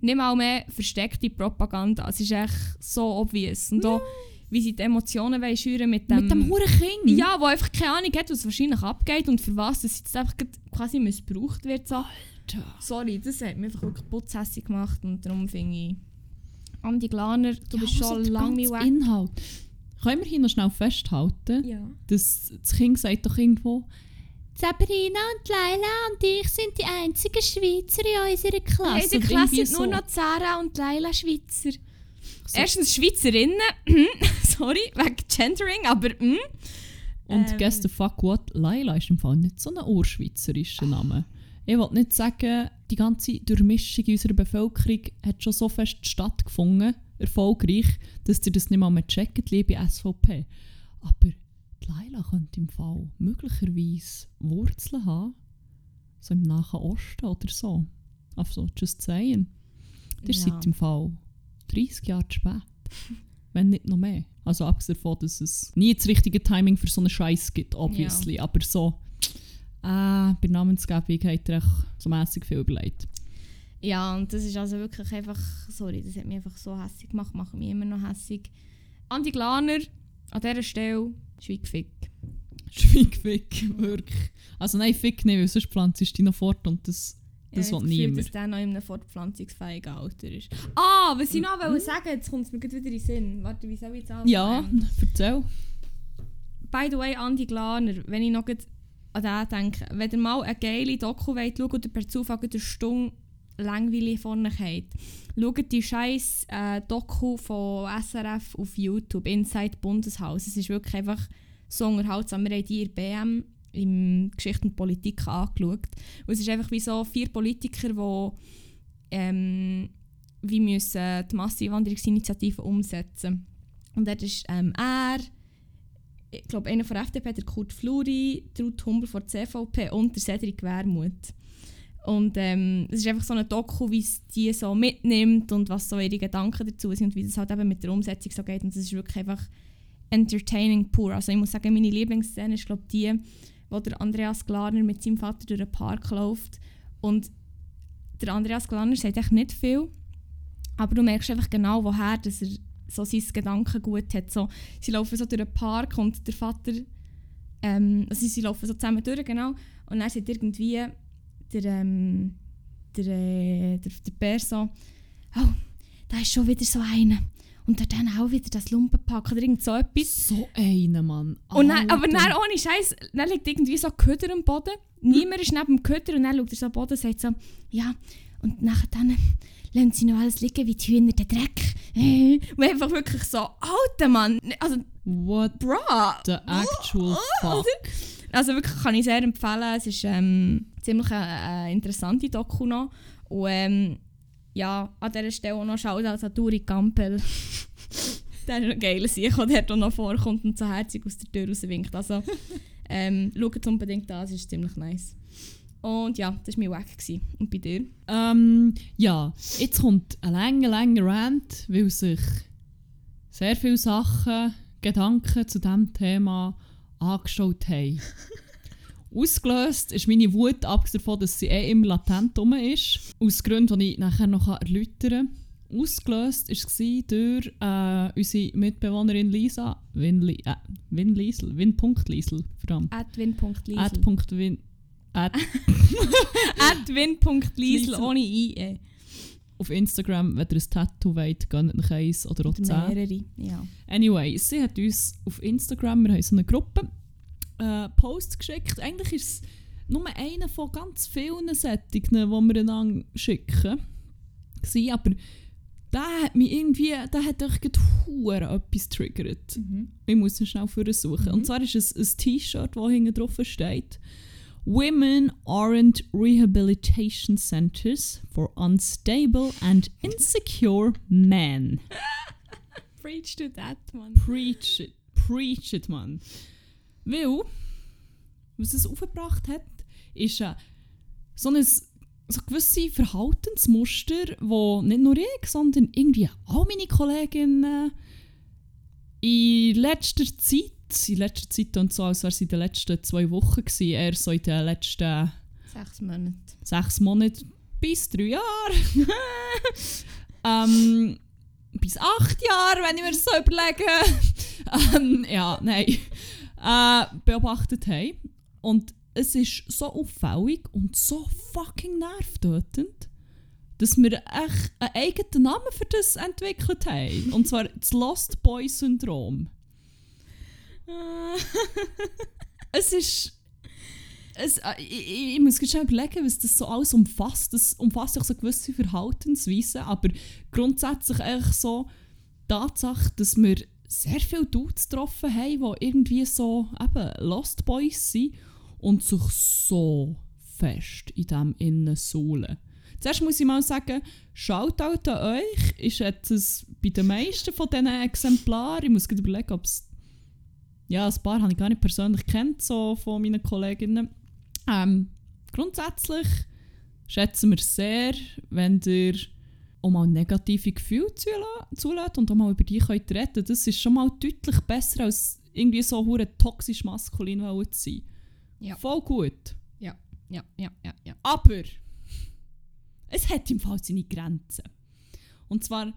S2: nicht mal mehr versteckte Propaganda. Es ist echt so obvious. Und auch, wie sie die Emotionen wollen schüren mit dem...
S1: Mit dem Huren Kind?
S2: Ja, wo einfach keine Ahnung hat, was wahrscheinlich abgeht und für was das jetzt einfach quasi missbraucht wird. So.
S1: Alter.
S2: Sorry, das hat mich einfach wirklich putzhässig gemacht und darum finde ich Andi Glaner, du bist
S1: Ja,
S2: schon
S1: also der
S2: lange weg.
S1: Inhalt. Können wir hier noch schnell festhalten,
S2: Ja.
S1: dass das Kind sagt doch irgendwo,
S3: Sabrina und Laila und ich sind die einzigen Schweizer in unserer Klasse.
S2: in der
S1: oder
S2: Klasse sind nur
S1: so.
S2: noch Sarah und Laila Schweizer.
S1: So.
S2: Erstens Schweizerinnen, sorry, wegen Gendering, aber mm.
S1: Und
S2: Ähm.
S1: guess the fuck what, Laila ist im Fall nicht so ein urschweizerischer Name. Ich will nicht sagen, die ganze Durchmischung unserer Bevölkerung hat schon so fest stattgefunden, erfolgreich, dass ihr das nicht mal mehr checkt, liebe SVP. Aber die Laila könnte im Fall möglicherweise Wurzeln haben, so im Nahen Osten oder so. Also, just saying. Ihr
S2: Ja.
S1: seid im Fall 30 Jahre zu spät. Wenn nicht noch mehr. Also abgesehen davon, dass es nie das richtige Timing für so einen Scheiß gibt, obviously. Aber so, äh, bei Namensgebung hat er so mässig viel überlegt.
S2: Ja, und das ist also wirklich einfach, sorry, das hat mich einfach so hässlich gemacht, macht mich immer noch hässlich. Andi Glaner, an dieser Stelle, Schweigfick.
S1: Schweigfick, wirklich. Also nein, Fick nicht, weil sonst pflanzt du dich noch fort und das, das
S2: ich
S1: will
S2: das Gefühl,
S1: niemand.
S2: dass der noch in einem fortpflanzungsfähigen Alter ist. Ah, was ich noch wollte sagen, jetzt kommt es mir wieder in den Sinn. Warte, wie soll ich jetzt anfangen?
S1: Ja, erzähl.
S2: By the way, Andi Glaner, wenn ich noch an den denke, wenn ihr mal eine geile Doku wollt, schaut oder per Zufall eine Stunde langweilig vorne habt, schaut die scheiß äh, Doku von SRF auf YouTube, Inside Bundeshaus. Es ist wirklich einfach so unterhaltsam. Wir haben die in BM in Geschichte und Politik angeschaut. Und es ist einfach wie so vier Politiker, die ähm, wie müssen die Masseneinwanderungsinitiative umsetzen. Und dort ist ähm, er, ich glaube, einer von der FDP, der Kurt Fluri, Ruth Humbel von der CVP und der Cedric Wermuth. Und ähm, es ist einfach so eine Doku, wie es die so mitnimmt und was so ihre Gedanken dazu sind und wie das halt eben mit der Umsetzung so geht. Und es ist wirklich einfach entertaining pur. Also ich muss sagen, meine Lieblingsszene ist glaube die, wo der Andreas Glarner mit seinem Vater durch den Park läuft. Und der Andreas Glarner sagt echt nicht viel, aber du merkst einfach genau, woher dass er so sein Gedankengut hat. So, sie laufen so durch den Park und der Vater, ähm, also sie laufen so zusammen durch, genau, und dann sagt irgendwie der, ähm, der, äh, der, der Bär so, oh, da ist schon wieder so einer. Und der dann auch wieder das Lumpenpack oder irgend so etwas.
S1: So einer, Mann.
S2: Und dann, aber dann ohne Scheiß, dann liegt irgendwie so ein Köder am Boden. Niemand ist neben dem Köder und dann schaut er so am Boden und sagt so, ja, und nachher dann lassen sie noch alles liegen wie die Hühner den Dreck. Äh, Und einfach wirklich so, alter Mann, also,
S1: What
S2: bra.
S1: the actual fuck?
S2: Also wirklich kann ich sehr empfehlen. Es ist ähm, ziemlich eine, eine interessante Doku noch. Und ähm, ja, an dieser Stelle auch noch Shoutout an Duri Gampel. der ist ein geiler Sieg, der auch noch vorkommt und so herzig aus der Tür rauswinkt. Also ähm, schaut unbedingt an, es ist ziemlich nice. Und ja, das war mein Wack. gewesen. Und bei dir?
S1: Ähm, ja, jetzt kommt ein langer, langer Rant, weil sich sehr viele Sachen, Gedanken zu diesem Thema angeschaut haben. Ausgelöst ist meine Wut, abgesehen davon, dass sie eh immer latent rum ist, aus Gründen, die ich nachher noch erläutern kann. Ausgelöst war es durch äh, unsere Mitbewohnerin Lisa, Win, äh, Win Liesel, Win.Liesel, verdammt.
S2: Adwin.liesel.
S1: Ad.win, ad,
S2: Adwin.liesel
S1: Liesel.
S2: ohne IE.
S1: auf Instagram, wenn ihr ein Tattoo wollt, gönnt euch eins oder auch zehn.
S2: mehrere. Ja.
S1: Anyway, sie hat uns auf Instagram, wir haben so eine Gruppe, äh, Posts geschickt. Eigentlich ist es nur einer von ganz vielen Sättigen, die wir einander schicken. Gewesen, aber der hat mich irgendwie, der hat euch gerade etwas triggert. Ich muss ihn schnell versuchen.
S2: Mhm.
S1: Und zwar ist es ein T-Shirt, das hinten drauf steht. Women aren't rehabilitation centers for unstable and insecure men.
S2: Preach to that, man.
S1: Preach it, preach it, man. Weil, was es aufgebracht hat, ist äh, so ein so gewisse Verhaltensmuster, wo nicht nur ich, sondern irgendwie auch meine Kolleginnen in letzter Zeit, in letzter Zeit und so, als wäre es in den letzten zwei Wochen gewesen, eher so in den letzten
S2: Sechs Monate.
S1: sechs Monate bis drei Jahre. ähm, bis acht Jahre, wenn ich mir das so überlege. ähm, ja, nein. Äh, beobachtet haben. Und es ist so auffällig und so fucking nervtötend, dass wir echt einen eigenen Namen für das entwickelt haben. Und zwar das Lost Boy Syndrom. Es ist. Es, äh, ich, ich, muss schnell überlegen, was das so alles umfasst. Das umfasst auch so gewisse Verhaltensweisen, aber grundsätzlich eigentlich so die Tatsache, dass wir sehr viele Dudes getroffen haben, die irgendwie so eben Lost Boys sind und sich so fest in dem innen suhlen. Zuerst muss ich mal sagen, Shoutout an euch. Schätze es bei den meisten von diesen Exemplaren. Ich muss gerade überlegen, ob es ja, ein paar habe ich gar nicht persönlich kennt, so von meinen Kolleginnen. Ähm, grundsätzlich schätzen wir sehr, wenn ihr auch mal negative Gefühle zulässt und auch mal über die könnt reden Das ist schon mal deutlich besser, als irgendwie so hure toxisch maskulin zu sein.
S2: Ja.
S1: Voll gut.
S2: ja, ja, ja, ja.
S1: Aber es hat im Fall seine Grenzen. Und zwar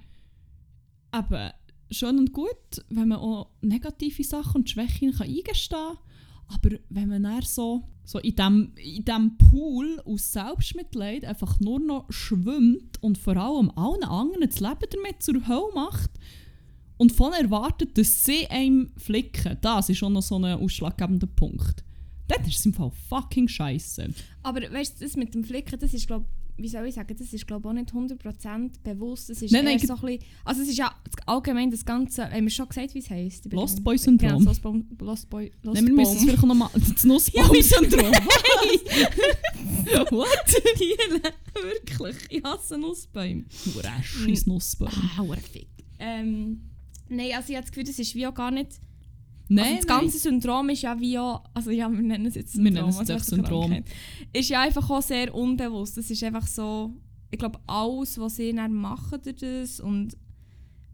S1: eben schön und gut, wenn man auch negative Sachen und Schwächen kann eingestehen kann. Aber wenn man dann so, so in diesem in dem Pool aus Selbstmitleid einfach nur noch schwimmt und vor allem allen anderen das Leben damit zur Hölle macht und von erwartet, dass sie einem flicken, das ist schon noch so ein ausschlaggebender Punkt. Dann ist es im Fall fucking scheiße.
S2: Aber weißt du, das mit dem Flicken, das ist, glaube wie soll ich sagen, das ist glaube auch nicht 100% bewusst. Das ist
S1: Nein, nein,
S2: so ein bisschen, also es ist ja allgemein das Ganze, haben wir schon gesagt, wie es heisst?
S1: Lost Boy Syndrom.
S2: Genau, Lost Boy, Lost Boy, Lost
S1: Nein, wir müssen es vielleicht noch mal das Nussbaum-Syndrom. What?
S2: Diele, wirklich, ich hasse Nussbäume.
S1: Du scheiß Nussbaum.
S2: Ah, fick. Ähm, nein, also ich habe das Gefühl, das ist wie auch gar nicht,
S1: Nein,
S2: also das ganze Syndrom ist ja wie auch, also ja, wir nennen es jetzt
S1: Wir
S2: Syndrom.
S1: nennen es
S2: also
S1: echt
S2: eine
S1: Syndrom.
S2: Ist ja einfach auch sehr unbewusst. Das ist einfach so, ich glaube, alles, was sie dann machen durch das und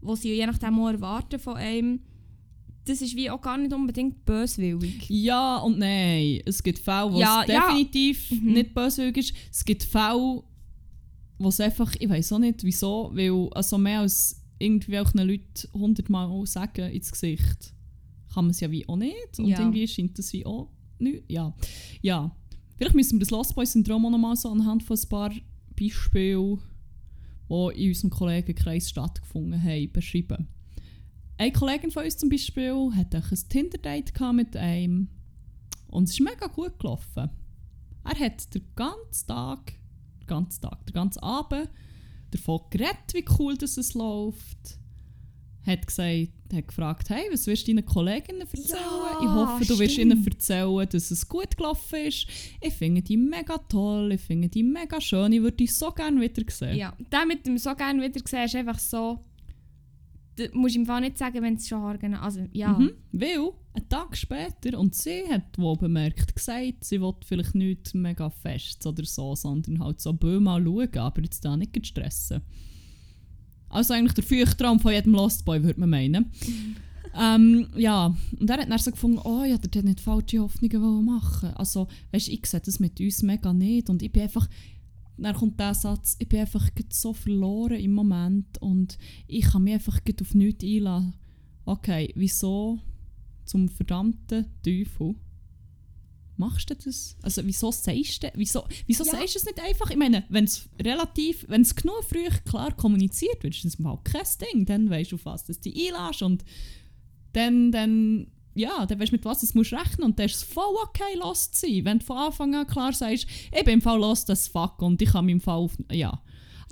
S2: was sie je nachdem auch erwarten von einem, das ist wie auch gar nicht unbedingt böswillig.
S1: Ja und nein. Es gibt Fälle, wo
S2: Ja,
S1: es
S2: ja.
S1: definitiv
S2: Mhm.
S1: nicht böswillig ist. Es gibt Fälle, wo es einfach, ich weiß auch nicht wieso, weil also mehr als den Leuten hundertmal sagen ins Gesicht, kann man es ja wie auch nicht. Und
S2: Ja.
S1: irgendwie scheint das wie auch nicht. Ja. ja. Vielleicht müssen wir das Lost Boy Syndrom auch nochmal so anhand von ein paar Beispielen, die in unserem Kollegenkreis stattgefunden haben, beschreiben. Eine Kollegin von uns zum Beispiel hatte ein Tinder-Date mit einem und es ist mega gut gelaufen. Er hat den ganzen Tag, den ganzen Tag, den ganzen Abend davon geredet, wie cool das es läuft. Hat gesagt, hat gefragt, hey, was wirst du deinen Kolleginnen erzählen?
S2: Ja,
S1: ich hoffe, du wirst ihnen erzählen, dass es gut gelaufen ist. Ich finde die mega toll, ich finde die mega schön, ich würde dich so gerne wieder sehen.
S2: Ja, der mit dem so gerne wieder gesehen ist einfach so, du musst ihm nicht sagen, wenn es schon haargenau, also ja.
S1: Mhm, weil, einen Tag später, und sie hat wohl bemerkt, gesagt, sie will vielleicht nicht mega fest oder so, sondern halt so böh mal schauen, aber jetzt da nicht stressen. Also eigentlich der Feuchttraum von jedem Lost Boy, würde man meinen. ähm, ja, und er hat dann so gefunden, oh ja, der hat nicht falsche Hoffnungen machen. Also, weißt du, ich sehe das mit uns mega nicht und ich bin einfach, dann kommt der Satz, ich bin einfach so verloren im Moment und ich kann mich einfach auf nichts einlassen. Okay, wieso zum verdammten Teufel machst du das? Also wieso sagst du, wieso, wieso
S2: Ja.
S1: sagst du es nicht einfach? Ich meine, wenn es relativ, wenn es genug früh klar kommuniziert wird, ist das mal kein Ding. Dann weißt du, auf was du dich einlässt und dann, dann, ja, dann weißt du, mit was du musst rechnen und dann ist es voll okay, lost zu sein. Wenn du von Anfang an klar sagst, ich bin im Fall lost as fuck und ich kann mich im Fall auf, ja.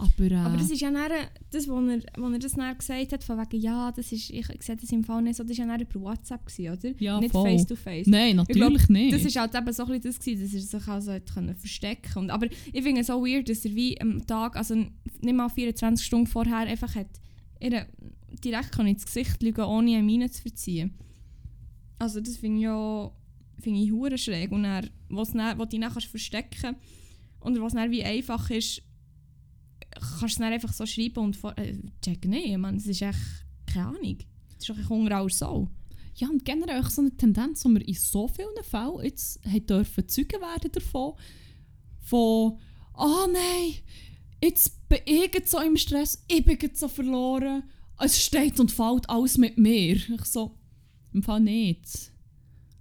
S1: Aber, äh,
S2: Aber das ist ja dann, das, wo er, wo er das dann gesagt hat, von wegen, ja, das ist, ich sehe das im Fall nicht so, das war ja dann über WhatsApp, gewesen, oder?
S1: Ja,
S2: nicht
S1: voll.
S2: face to face.
S1: nein,
S2: Ich glaub,
S1: natürlich nicht.
S2: Das war halt eben so ein bisschen das, gewesen, dass er sich also hat können verstecken und, Aber ich finde es so weird, dass er wie am Tag, also nicht mal 24 Stunden vorher, einfach hat ihr direkt kann ins Gesicht schauen, ohne eine Miene zu verziehen. Also das finde ich ja finde ich hure schräg. Und dann, was dann, wo du dich dann kannst verstecken und was dann wie einfach ist, kannst du es einfach so schreiben und vor, äh, check nicht, man, das ist echt keine Ahnung. Das ist doch ein Hunger als so.
S1: Ja, und generell auch so eine Tendenz, wo wir in so vielen Fällen jetzt haben dürfen Zeugen werden davon, von «Oh nein, jetzt bin ich jetzt so im Stress, ich bin jetzt so verloren, es steht und fällt alles mit mir.» Ich so «Im Fall nicht.»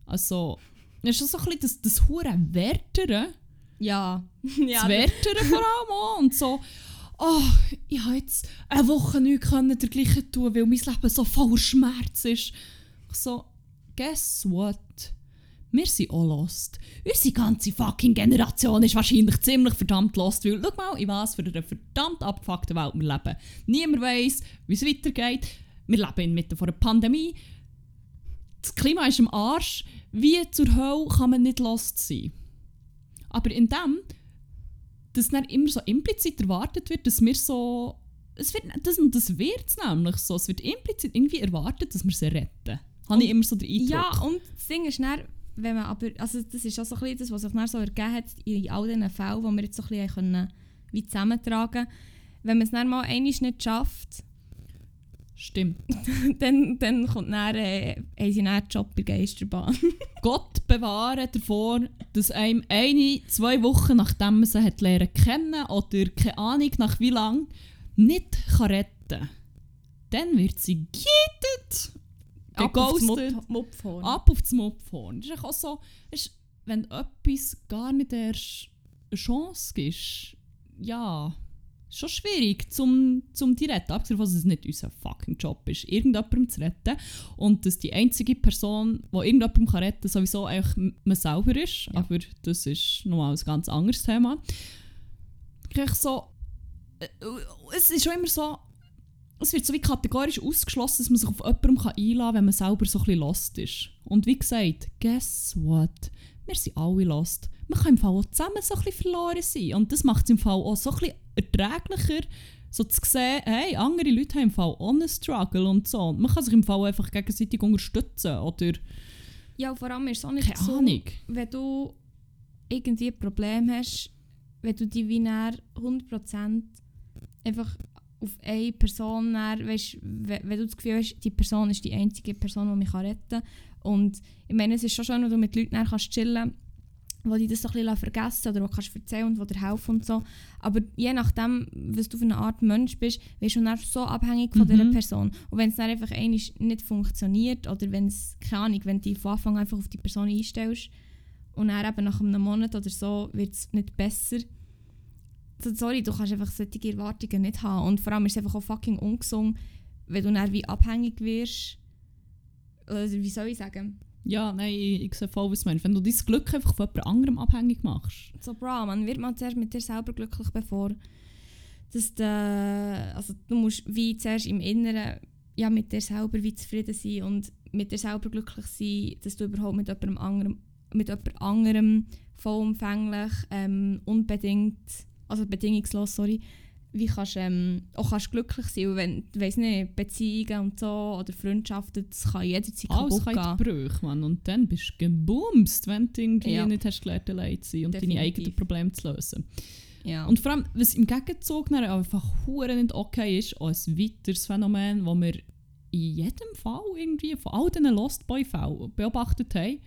S1: Also, es ist schon so ein bisschen das, das hure Wertern,
S2: Ja.
S1: das Wertern vor allem auch und so oh, ich habe jetzt eine Woche nichts können dergleichen tun, weil mein Leben so voller Schmerz ist. Ich so, guess what? Wir sind auch lost. Unsere ganze fucking Generation ist wahrscheinlich ziemlich verdammt lost, weil schau mal, in was für einer verdammt abgefuckten Welt wir leben. Niemand weiß, wie es weitergeht. Wir leben inmitten von einer Pandemie. Das Klima ist im Arsch. Wie zur Hölle kann man nicht lost sein? Aber in dem, dass dann immer so implizit erwartet wird, dass wir so. Es wird, das, das wird es nämlich so. Es wird implizit irgendwie erwartet, dass wir sie retten. Habe ich immer so den Eindruck.
S2: Ja, und das Ding ist dann, wenn man aber, also das ist auch so ein bisschen das, was sich dann so ergeben hat in all diesen Fällen, die wir jetzt so ein bisschen können, wie zusammentragen Wenn man es dann mal einmal nicht schafft,
S1: Stimmt.
S2: dann, dann kommt dann, äh, haben sie dann Job bei Geisterbahn.
S1: Gott bewahre davor, dass einem eine, zwei Wochen nachdem man sie hat lernen kennen oder keine Ahnung nach wie lang nicht kann retten Dann wird sie gietet,
S2: Ab auf das
S1: geghostet,
S2: Mop- Mopfhorn.
S1: ab auf das Mopphorn. Das ist auch so, ist, wenn etwas gar nicht erst eine Chance gibt, ja, schon schwierig zum, zum die retten. Abgesehen davon, dass es nicht unser fucking Job ist, irgendjemandem zu retten. Und dass die einzige Person, die irgendjemandem kann retten kann, sowieso eigentlich man selber ist.
S2: Ja.
S1: Aber das ist nochmal ein ganz anderes Thema. Ich so, äh, es ist schon immer so, es wird so wie kategorisch ausgeschlossen, dass man sich auf jemanden kann einladen kann, wenn man selber so ein bisschen lost ist. Und wie gesagt, guess what? Wir sind alle lost. Man kann im Fall auch zusammen so ein bisschen verloren sein. Und das macht es im Fall auch so ein bisschen erträglicher, so zu sehen, hey, andere Leute haben im Fall auch einen Struggle und so. Und man kann sich im Fall einfach gegenseitig unterstützen. Oder,
S2: Ja, vor allem ist es auch nicht
S1: keine
S2: so,
S1: Ahnung.
S2: wenn du irgendwie ein Problem hast, wenn du dich wie näher 100% einfach auf eine Person näher, weißt, wenn, wenn du das Gefühl hast, die Person ist die einzige Person, die mich retten kann. Und ich meine, es ist schon schön, wenn du mit Leuten näher kannst chillen wo die das so ein bisschen vergessen oder wo kannst erzählen und wo dir helfen und so. Aber je nachdem, was du für eine Art Mensch bist, wirst du dann so abhängig von
S1: Mhm.
S2: dieser Person. Und wenn es dann einfach einmal nicht funktioniert oder wenn es, keine Ahnung, wenn du dich von Anfang an einfach auf die Person einstellst und dann eben nach einem Monat oder so wird es nicht besser, so, sorry, du kannst einfach solche Erwartungen nicht haben. Und vor allem ist es einfach auch fucking ungesund, wenn du dann wie abhängig wirst. Oder wie soll ich sagen?
S1: Ja, nein, ich, ich sehe voll, was du meinst. Wenn du dein Glück einfach von jemand anderem abhängig machst.
S2: So, bra, man wird man zuerst mit dir selber glücklich, bevor dass du, also du musst wie zuerst im Inneren ja, mit dir selber wie zufrieden sein und mit dir selber glücklich sein, dass du überhaupt mit jemandem anderem, mit jemand anderem vollumfänglich, ähm, unbedingt, also bedingungslos, sorry, wie kannst du ähm, auch kannst glücklich sein, und wenn, weiss nicht, Beziehungen und so oder Freundschaften, das kann jederzeit
S1: Alles
S2: kaputt
S1: kann
S2: gehen.
S1: Brüche, Mann. Und dann bist du gebumst, wenn du irgendwie
S2: Ja.
S1: nicht hast gelernt, allein zu sein und
S2: Definitiv.
S1: deine eigenen Probleme zu lösen.
S2: Ja.
S1: Und vor allem, was im Gegenzug dann einfach hure nicht okay ist, auch ein weiteres Phänomen, das wir in jedem Fall irgendwie von all diesen Lost Boy-Fällen beobachtet haben.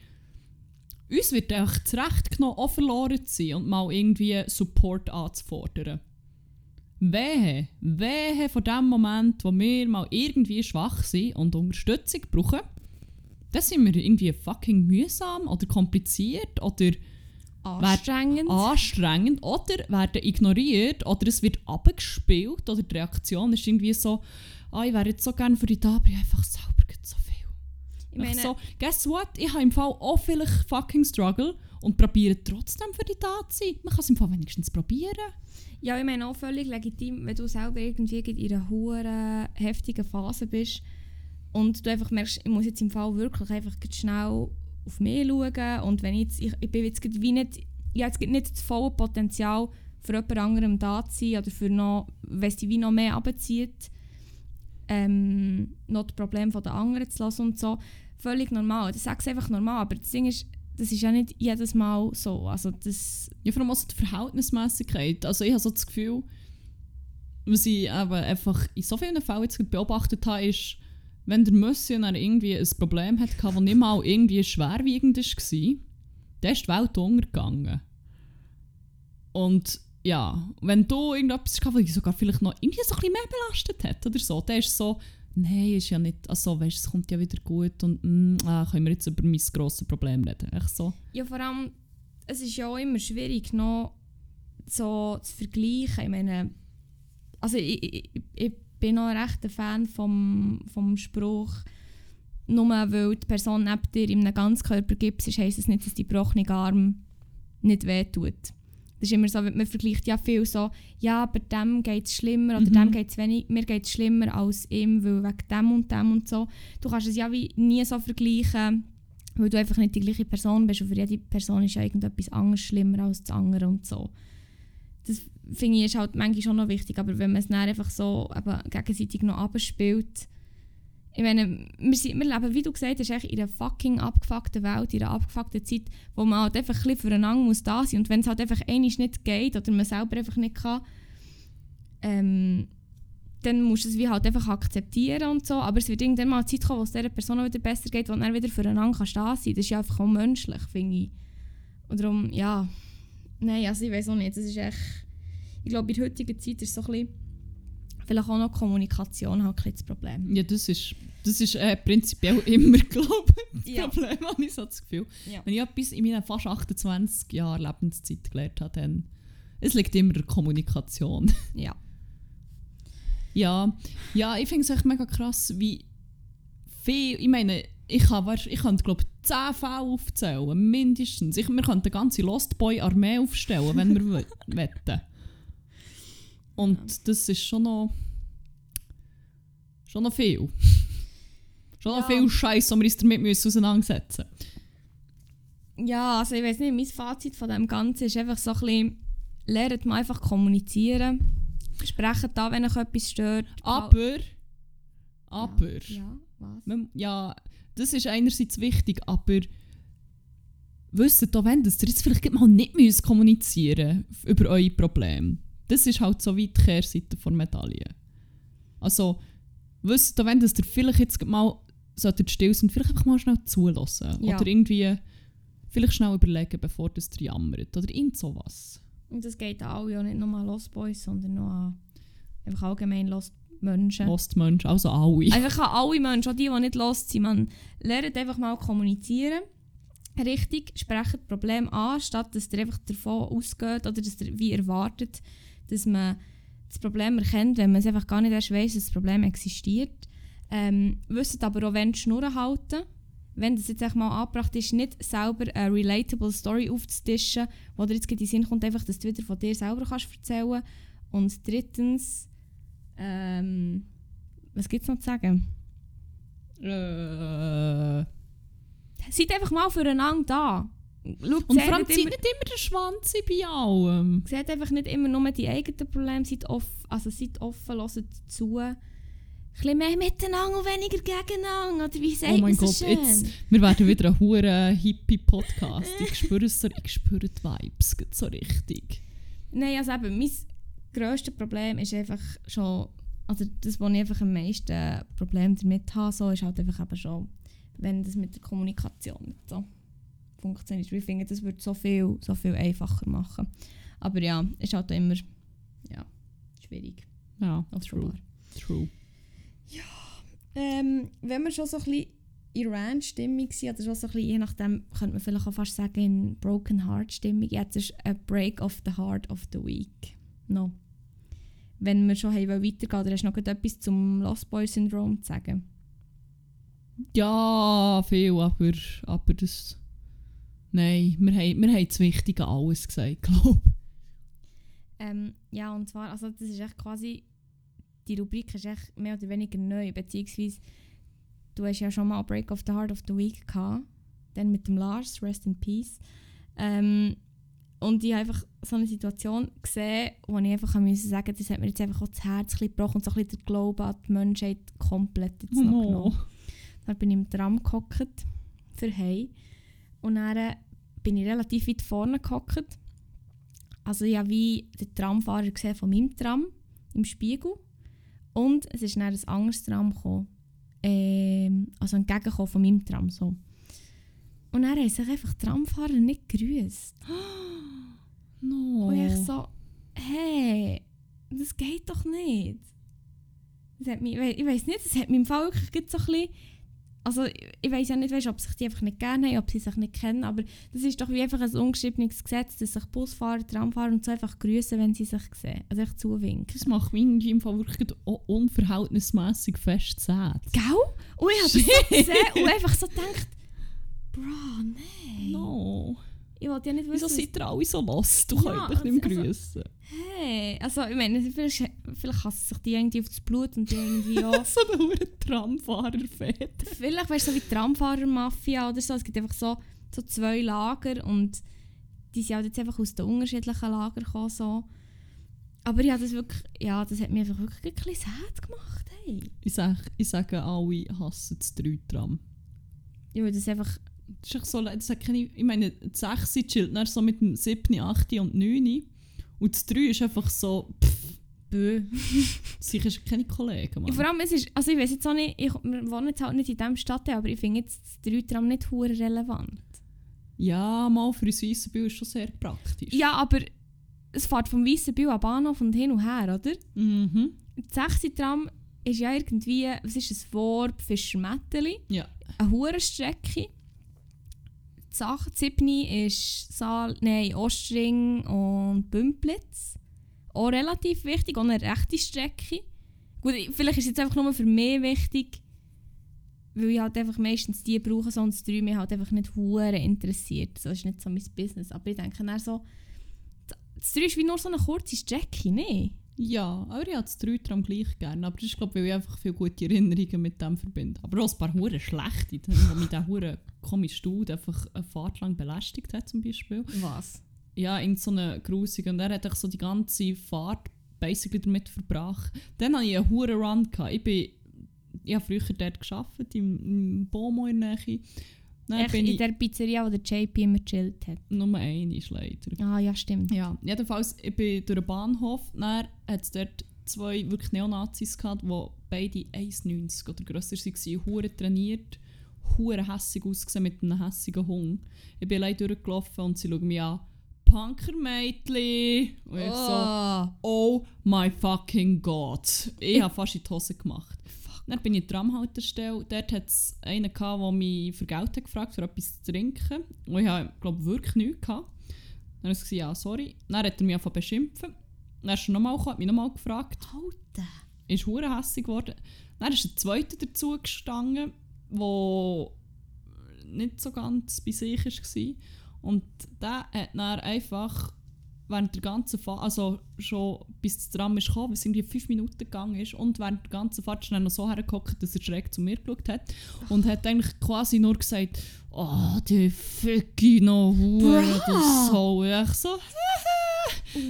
S1: Uns wird einfach zurechtgenommen, auch verloren zu sein und mal irgendwie Support anzufordern. Wehe, wehe von dem Moment, wo wir mal irgendwie schwach sind und Unterstützung brauchen, dann sind wir irgendwie fucking mühsam oder kompliziert oder
S2: anstrengend.
S1: anstrengend oder werden ignoriert oder es wird abgespielt oder die Reaktion ist irgendwie so, ah, ich wäre jetzt so gerne für dich da, aber ich einfach selber so viel.
S2: ich meine,
S1: so, guess what? Ich habe im Fall auch vielleicht fucking Struggle und probiere trotzdem für dich da zu sein. Man kann es im Fall wenigstens probieren.
S2: Ja, ich meine auch völlig legitim, wenn du selber irgendwie in einer hohen, heftigen Phase bist und du einfach merkst, ich muss jetzt im Fall wirklich einfach schnell auf mich schauen und wenn ich jetzt, ich, ich bin jetzt wie nicht, ich habe jetzt nicht das volle Potenzial für jemand anderem da zu sein oder für noch, wenn dich wie noch mehr abzieht, ähm, noch das Problem den anderen zu lassen und so. Völlig normal. Das sagst einfach normal, aber das Ding ist, das ist ja nicht jedes Mal so. Also das,
S1: Ja, vor allem auch so die Verhältnismäßigkeit. Also ich habe so das Gefühl, was ich eben einfach in so vielen Fällen jetzt beobachtet habe, ist, wenn der dann irgendwie ein Problem hatte, das nicht mal irgendwie schwerwiegend war, dann ist die Welt untergegangen. Und ja, wenn du irgendetwas gehabt, was dich sogar vielleicht noch irgendwie so ein bisschen mehr belastet hat oder so, dann ist so, nein, ist ja nicht, also weißt, es kommt ja wieder gut und mm, ah, können wir jetzt über mein grosses Problem reden. Echt so.
S2: Ja, vor allem, es ist ja auch immer schwierig, noch so zu vergleichen. Ich meine, also ich, ich, ich bin auch recht ein Fan vom, vom Spruch, nur weil die Person neben dir in einem Ganzkörper gibt, heisst es nicht, dass die gebrochene Arm nicht wehtut. Das ist immer so, man vergleicht ja viel so, ja, bei dem geht es schlimmer oder
S1: Mhm.
S2: dem geht es wenig, mir geht es schlimmer als ihm, weil wegen dem und dem und so. Du kannst es ja wie nie so vergleichen, weil du einfach nicht die gleiche Person bist und für jede Person ist ja irgendetwas anderes schlimmer als das andere und so. Das finde ich ist halt manchmal schon noch wichtig, aber wenn man es dann einfach so eben gegenseitig noch abspielt, ich meine, wir, sind, wir leben, wie du gesagt hast, in einer fucking abgefuckten Welt, in einer abgefuckten Zeit, wo man halt einfach ein bisschen füreinander muss da sein Und wenn es halt einfach einmal nicht geht oder man selber einfach nicht kann, ähm, dann musst du es wie halt einfach akzeptieren und so. Aber es wird irgendwann mal eine Zeit kommen, wo es dieser Person wieder besser geht, wo dann wieder füreinander kannst da sein Das ist ja einfach auch menschlich, finde ich. Und darum, ja, nein, also ich weiß auch nicht, das ist echt, ich glaube, in der heutigen Zeit ist so ein bisschen, vielleicht auch noch Kommunikation halt ein das Problem.
S1: Ja, das ist, das ist äh, prinzipiell immer, glaube ich, das
S2: Ja.
S1: Problem, habe ich so das Gefühl.
S2: Ja.
S1: Wenn ich etwas in meinen fast 28 Jahren Lebenszeit gelernt habe, dann es liegt immer der Kommunikation.
S2: Ja.
S1: ja, ja, ich finde es echt mega krass, wie viel, ich meine, ich kann, ich könnte glaube 10 Fälle aufzählen, mindestens. Ich, wir könnten eine ganze Lost Boy Armee aufstellen, wenn wir wetten. Und das ist schon noch, schon noch viel. Schon noch
S2: Ja.
S1: viel Scheiß, den wir uns damit müssen auseinandersetzen
S2: Ja, also ich weiß nicht, mein Fazit von dem Ganzen ist einfach so ein bisschen, lernt mal einfach kommunizieren. Sprecht da, wenn euch etwas stört.
S1: Aber, aber,
S2: Ja, was?
S1: man- ja, das ist einerseits wichtig, aber wisst auch, wenn dass ihr jetzt vielleicht mal nicht müsst kommunizieren über eure Probleme. Das ist halt so wie die Kehrseite der Medaille. Also, wisst auch, wenn ihr vielleicht jetzt mal solltet still sein, vielleicht einfach mal schnell zulassen.
S2: Ja.
S1: Oder irgendwie vielleicht schnell überlegen, bevor das ihr jammert. Oder irgend sowas.
S2: Und das geht auch ja nicht nur an Lost Boys, sondern noch an einfach allgemein Lost Menschen.
S1: Lost Mensch, also alle.
S2: Einfach an alle Menschen, auch die, die nicht lost sind. Man lernt einfach mal kommunizieren. Richtig, sprecht das Problem an, statt dass ihr einfach davon ausgeht oder dass ihr wie erwartet, dass man das Problem erkennt, wenn man es einfach gar nicht erst weiss, dass das Problem existiert. Ähm, wisst aber auch, wenn die Schnurren halten. Wenn das jetzt mal angebracht ist, nicht selber eine relatable Story aufzutischen, wo dir jetzt in den Sinn kommt, einfach, dass du wieder von dir selber kannst erzählen Und drittens, ähm, was gibt es noch zu sagen?
S1: Äh,
S2: Seid einfach mal füreinander da. Schaut,
S1: und vor allem
S2: immer,
S1: nicht immer der Schwanz bei allem.
S2: seht einfach nicht immer nur die eigenen Probleme, seid, off, also seid offen, hört zu. Ein bisschen mehr miteinander und weniger gegeneinander. Oder wie sagt
S1: Oh mein
S2: so
S1: Gott,
S2: schön?
S1: jetzt, wir werden wieder ein hure Hippie-Podcast. Ich spüre es so, ich spüre die Vibes so richtig.
S2: Nein, also eben, mein grösstes Problem ist einfach schon, also das, wo ich einfach am meisten Probleme damit habe, so, ist halt einfach eben schon, wenn das mit der Kommunikation nicht funktioniert. Ich finde, das würde so viel, so viel einfacher machen. Aber ja, ist halt immer, ja, schwierig,
S1: Ja, true,
S2: offenbar.
S1: true.
S2: Ähm, wenn wir schon so ein bisschen in Ranch-Stimmung sind, oder schon so ein bisschen, je nachdem, könnte man vielleicht auch fast sagen, in Broken Heart-Stimmung, jetzt ist ein Break of the Heart of the Week. No. Wenn wir schon haben wollen weitergehen, oder hast du noch etwas zum Lost Boy Syndrom zu sagen?
S1: Ja, viel, aber, aber das... Nein, wir haben, wir haben das Wichtige alles gesagt, glaube ich.
S2: Ähm, ja, und zwar, also das ist echt quasi, die Rubrik ist echt mehr oder weniger neu, beziehungsweise du hast ja schon mal Break of the Heart of the Week gehabt, dann mit dem Lars, Rest in Peace. Ähm, und ich habe einfach so eine Situation gesehen, wo ich einfach müssen sagen, das hat mir jetzt einfach auch das Herz gebrochen und so ein bisschen der Glaube an die Menschheit komplett jetzt noch
S1: Oh.
S2: genommen. Dann bin ich im Tram gehockt für Hei. Und dann bin ich relativ weit vorne gehockt. Also ich habe wie den Tramfahrer gesehen von meinem Tram im Spiegel. Und es ist dann ein anderes Tram gekommen. Ähm, also entgegengekommen von meinem Tram. So. Und dann haben sich einfach Tramfahrer nicht gegrüßt.
S1: No.
S2: Und ich so, hey, das geht doch nicht. Das hat mich, ich weiß nicht, das hat mich im Fall wirklich so ein bisschen, also ich, weiß ja nicht, weißt, ob sich die einfach nicht gerne haben, ob sie sich nicht kennen, aber das ist doch wie einfach ein ungeschriebenes Gesetz, dass sich Busfahrer, Tramfahrer und so einfach grüßen, wenn sie sich sehen. Also echt zuwinken.
S1: Das macht mich irgendwie im Fall wirklich unverhältnismäßig fest sad.
S2: Gell? Und ich habe das so gesehen und einfach so gedacht, Bro, nein.
S1: No.
S2: Ich wollte ja nicht wissen,
S1: Wieso seid ihr alle so los? Du
S2: Ja,
S1: kannst dich nicht mehr
S2: also-
S1: grüßen.
S2: Hey, also ich meine, vielleicht, vielleicht hassen sich die irgendwie auf das Blut und die irgendwie auch...
S1: so ein verdammter Tramfahrer-Fett.
S2: vielleicht weißt du, so wie Tramfahrer-Mafia oder so. Es gibt einfach so, so zwei Lager und die sind halt jetzt einfach aus den unterschiedlichen Lagern gekommen. So. Aber ja, das wirklich, ja, das hat mich einfach wirklich ein bisschen sad gemacht. Hey.
S1: Ich sage, ich sage alle hassen das 3-Tram.
S2: Ja, weil das einfach...
S1: Das ist so, das hat keine, ich meine, das 6 chillt dann so mit dem 7, 8 und 9. Und das 3 ist einfach so, pff,
S2: Bö.
S1: sicher ist keine Kollegen, Mann.
S2: Vor allem, es ist, also ich weiß jetzt auch nicht, ich, wir wohnen jetzt halt nicht in diesem Stadtteil, aber ich finde jetzt das 3-Tram nicht hure relevant.
S1: Ja, mal für uns Weissenbühl ist schon sehr praktisch.
S2: Ja, aber es fährt vom Weissenbühl am Bahnhof und hin und her, oder?
S1: Mhm.
S2: Das 6 Tram ist ja irgendwie, was ist es, Vorb, Fischermetteli,
S1: Ja.
S2: eine hure Strecke. 8, 7 ist Saal, nein, Ostring und Bümplitz. Auch relativ wichtig, auch eine rechte Strecke. Gut, vielleicht ist es jetzt einfach nur für mich wichtig, weil ich halt einfach meistens die brauche, sonst 3 mich halt einfach nicht hure interessiert. Das ist nicht so mein Business. Aber ich denke dann so, das 3 ist wie nur so eine kurze Strecke, ne?
S1: Ja, aber ich habe das 3-Tram gleich gerne. Aber das ist, glaube ich, weil ich einfach viele gute Erinnerungen mit dem verbinde. Aber auch ein paar hure schlechte, wo mich der hure komische Dude einfach eine Fahrt lang belästigt hat, zum Beispiel.
S2: Was?
S1: Ja, in so eine grusige. Und er hat so die ganze Fahrt basically damit verbracht. Dann hatte ich einen hure Run. Gehabt. Ich bin... Ich habe früher dort gearbeitet, im, im Bomo in der Nähe. Dann
S2: Echt
S1: bin
S2: in
S1: ich...
S2: der Pizzeria, wo der JP immer chillt hat.
S1: Nummer 1 leider.
S2: Ah, ja, stimmt.
S1: Ja, jedenfalls, ich bin durch den Bahnhof, dann hat es dort zwei wirklich Neonazis gehabt, die beide 1,90 oder grösser waren, hure trainiert, hure hässig ausgesehen mit einem hässigen Hund. Ich bin allein durchgelaufen und sie schauen mich an, Punkermädchen! Und ich so, oh my fucking God. Ich habe fast in die Hose gemacht. Dann bin ich in der Tramhaltestelle. Dort hat es einen, gehabt, der mich für Geld hat gefragt für etwas zu trinken. Und ich habe, glaube wirklich nichts gehabt. Dann habe ich gesagt, ja, sorry. Dann hat er mich angefangen beschimpfen. Dann ist er nochmal gekommen, hat mich nochmal gefragt.
S2: Alter.
S1: Ist hure hässig geworden. Dann ist ein zweiter dazu gestanden, der nicht so ganz bei sich war. Und der hat dann einfach während der ganzen Fahrt, also schon bis das Tram ist gekommen, es irgendwie fünf Minuten gegangen ist, und während der ganzen Fahrt er noch so hergehockt, dass er schräg zu mir geschaut hat und hat eigentlich quasi nur gesagt, oh, die Ficki noch Hure, das so. Ich so,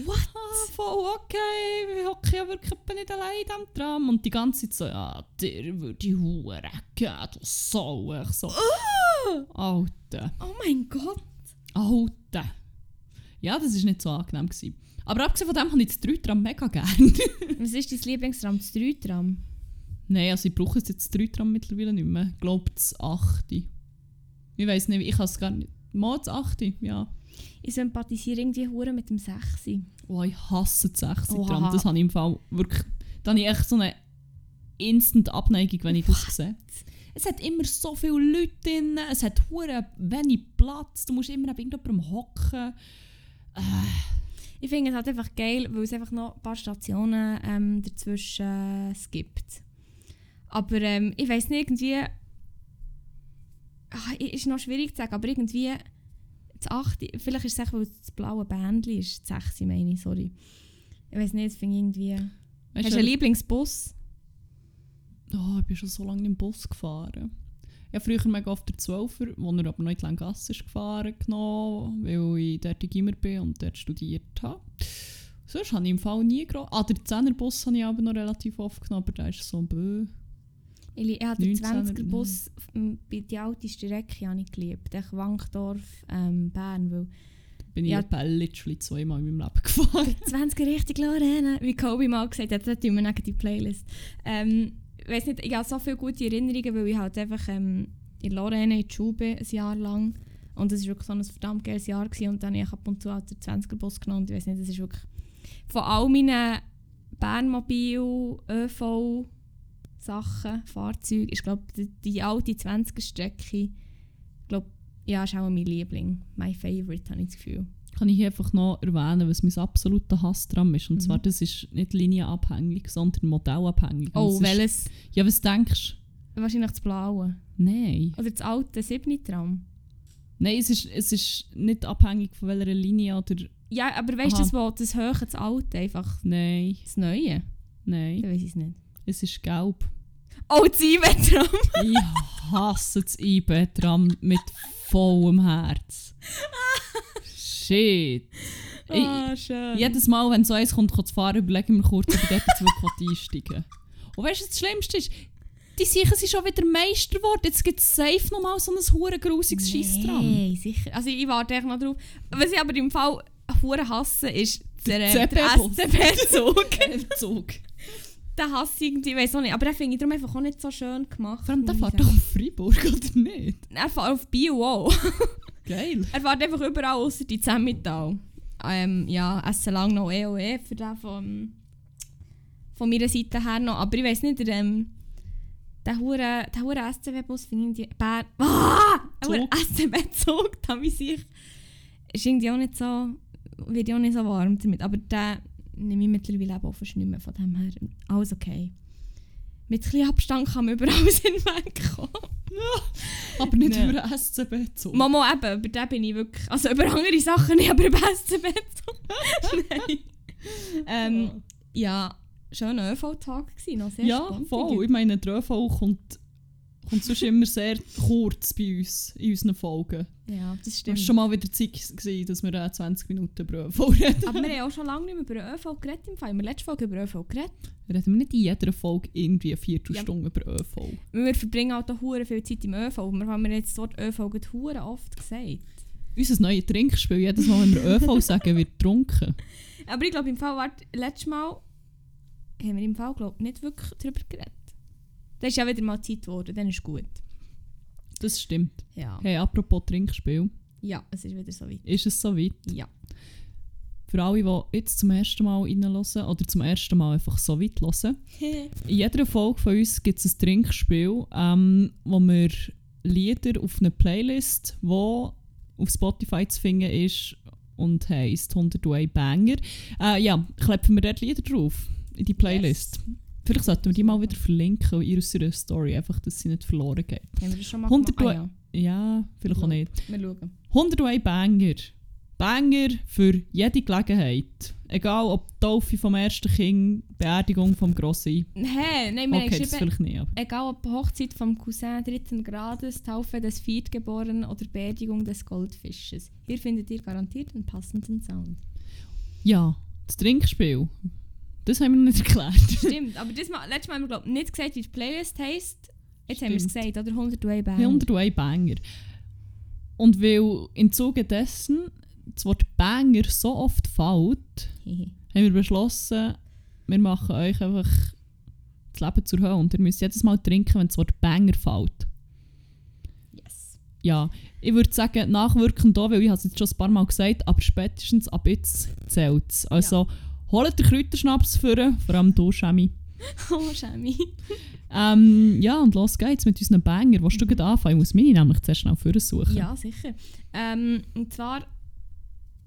S2: What?
S1: ah, voll okay, wir hocken ja wirklich nicht allein in diesem Tram. Und die ganze Zeit so, ja, dir würde ich Hure geben, du Sau. Ich so, Alter,
S2: Oh mein Gott.
S1: Alter. Ja, das war nicht so angenehm. Gewesen. Aber abgesehen von dem habe ich das 3-Tram mega gerne.
S2: Was ist dein Lieblingsram? Das 3-Tram?
S1: Nein, also ich brauche jetzt das 3-Tram mittlerweile nicht mehr. Ich glaube das 8. Ich weiß nicht, ich kann es gar nicht. Mal das 8, ja.
S2: Ich sympathisiere irgendwie hure mit dem 6.
S1: Oh, ich hasse das 6
S2: Oha.
S1: Tram. Das habe ich im Fall wirklich. Da habe ich echt so eine instant Abneigung, wenn ich das sehe. Es hat immer so viele Leute drin, es hat hure wenig Platz, du musst immer neben irgendjemandem hocken.
S2: Ich finde es halt einfach geil, weil es einfach noch ein paar Stationen ähm, dazwischen äh, es gibt. Aber ähm, ich weiß nicht, irgendwie. Ah, ist noch schwierig zu sagen, aber irgendwie. Das 8, vielleicht ist es echt, weil es das blaue Bändchen ist. Das 6, meine ich, sorry. Ich weiß nicht, das finde ich irgendwie.
S1: Weißt
S2: Hast du einen Lieblingsbus?
S1: Oh, ich bin schon so lange im Bus gefahren. Ich habe früher mega oft der 12er, wo er aber noch in die Langasse ist gefahren, genommen, weil ich dort in Gimmer bin und dort studiert habe. Sonst habe ich im Fall nie groß. Ah, der 10er Bus habe ich aber noch relativ oft genommen, aber der ist so bö.
S2: Ich, ich habe den
S1: 19er
S2: 20er Bus bei die alte Strecke habe ich geliebt. Ich Wankdorf, ähm, Bern, weil
S1: Bin ich
S2: Ja.
S1: etwa literally zweimal in meinem Leben gefahren.
S2: 20er richtig Lorena, wie Kobe mal gesagt hat, das tun wir die Playlist. Ähm, ich weiß nicht, ich habe so viele gute Erinnerungen, weil ich halt einfach ähm, in Lorena in die Schule ein Jahr lang. Und das war wirklich so ein verdammt geiles Jahr. Gewesen. Und dann habe ich ab und zu halt den 20er Bus genommen. Und ich weiß nicht, das ist wirklich von all meinen Bernmobil, ÖV Sachen, Fahrzeuge, ist glaube die, die alte 20er-Strecke, glaube ja, ist auch mein Liebling. My favorite, habe ich das Gefühl.
S1: Kann ich hier einfach noch erwähnen, was mein absoluter Hass dran ist. Und
S2: Mhm.
S1: zwar, das ist nicht linienabhängig, sondern modellabhängig.
S2: Oh,
S1: es ist-
S2: welches?
S1: Ja, was denkst
S2: Wahrscheinlich das Blaue.
S1: du? Nein.
S2: Oder das alte 7-Tram.
S1: Nein, es ist, es ist nicht abhängig von welcher Linie oder...
S2: Ja, aber weißt du, das, wo- das Höhe, das Alte, einfach
S1: Nein,
S2: das Neue?
S1: nein.
S2: Dann weiß ich es nicht.
S1: Es ist gelb.
S2: Oh, das IB-Tram!
S1: Ich hasse das IB-Tram mit vollem Herz. Shit. Ich,
S2: Ah, schön.
S1: jedes Mal, wenn so eins kommt, zu fahren, überlege ich mir kurz, ob ich dort wirklich einsteigen Und weißt du, das Schlimmste ist? Die sicher sind schon wieder Meister geworden. Jetzt gibt es safe nochmal so ein hure grusiges Scheisstram.
S2: Nein, sicher. Also ich warte echt noch drauf. Was ich aber im Fall hure hasse, ist der,
S1: Der
S2: der. SCB-Zug.
S1: Zug.
S2: den hasse ich irgendwie, weiß auch nicht. Aber den finde ich darum einfach auch nicht so schön gemacht.
S1: Vor allem, der
S2: ich
S1: fährt doch auf Freiburg, oder nicht?
S2: Er fährt auf Bio auch.
S1: Geil.
S2: er fährt einfach überall außer die Zemmital. Ähm, ja, essen lang noch EOE für den von, von meiner Seite her noch. Aber ich weiß nicht, der, ähm, der hure, der hure SCB-Bus finde ich irgendwie... Bär, ah! Der hure
S1: Zug.
S2: SCB-Zug, da wie sich... Ist irgendwie auch nicht so... Wird auch nicht so warm damit. Aber den nehme ich mittlerweile auch fast nicht mehr von dem her. Alles okay. Mit ein bisschen Abstand kann man überall hinwegkommen.
S1: Aber nicht
S2: Nein.
S1: über einen SCB-Zug.
S2: Mama eben, über den bin ich wirklich... Also über andere Sachen nicht, aber über SCB Nein. ähm, ja, schöner ÖV-Tag gewesen, noch sehr
S1: Ja,
S2: spannend.
S1: voll. Ich meine, der ÖV kommt, kommt sonst immer sehr kurz bei uns in unseren Folgen.
S2: Ja, das
S1: Es
S2: stimmt.
S1: war schon mal wieder Zeit, gewesen, dass wir äh, 20 Minuten über ÖV reden.
S2: aber wir haben auch schon lange nicht mehr über ÖV geredet im Fall. Wir haben letzte Folge über ÖV geredet.
S1: Reden wir nicht in jeder Folge irgendwie eine Viertelstunde über ÖV.
S2: Wir verbringen auch da hure viel Zeit im ÖV. Wir haben jetzt das Wort ÖV hure oft gesagt.
S1: Unser neues Trinkspiel, jedes Mal, wenn wir ÖV sagen, wird getrunken.
S2: Aber ich glaube im Fall, warte, letztes Mal haben wir im Fall glaub, nicht wirklich darüber geredet. Das ist ja wieder mal Zeit geworden, dann ist gut.
S1: Das stimmt.
S2: Ja.
S1: Hey, apropos Trinkspiel,
S2: Ja, es ist wieder so weit.
S1: ist es soweit?
S2: Ja.
S1: Für alle, die jetzt zum ersten Mal reinhören oder zum ersten Mal einfach so weit hören. In jeder Folge von uns gibt es ein Trinkspiel, ähm, wo wir Lieder auf eine Playlist, die auf Spotify zu finden ist und heisst 101 Banger. Äh, ja, kleppen wir dort Lieder drauf in die Playlist. Vielleicht sollten wir die mal wieder verlinken in unserer Story, einfach, dass sie nicht verloren geht.
S2: Haben wir das schon mal
S1: 100
S2: gemacht? Ah,
S1: Ja, vielleicht auch
S2: Ja.
S1: nicht.
S2: ja. Wir schauen.
S1: 101 Banger. Banger für jede Gelegenheit. Egal ob Taufe vom ersten Kind, Beerdigung vom Grossen.
S2: Hä? Nein, wir
S1: Okay, das vielleicht nicht. Aber.
S2: egal ob Hochzeit vom Cousin dritten Grades, Taufe des Viertgeborenen oder Beerdigung des Goldfisches. Hier findet ihr garantiert einen passenden Sound.
S1: Ja, das Trinkspiel. Das haben wir noch nicht erklärt.
S2: Stimmt, aber das mal, letztes Mal haben wir glaub, nicht gesagt, wie die Playlist heisst. Jetzt haben wir es
S1: Stimmt.
S2: gesagt, oder? 101 Band.
S1: 101 Banger. Und weil im Zuge dessen das Wort Banger so oft fällt, haben wir beschlossen, wir machen euch einfach das Leben zur Hölle. Und ihr müsst jedes Mal trinken, wenn das Wort Banger fällt.
S2: yes.
S1: Ja, ich würde sagen, nachwirkend da, weil ich es jetzt schon ein paar Mal gesagt, aber spätestens ab jetzt zählt es. Also, holt den Kräuterschnaps vor, vor allem du, Shami.
S2: Oh, Schemi.
S1: Ähm, ja, und los geht's mit unseren Banger. Willst du gerade anfangen? Ich muss meine nämlich zuerst schnell vorsuchen.
S2: Ja, sicher. Ähm, und zwar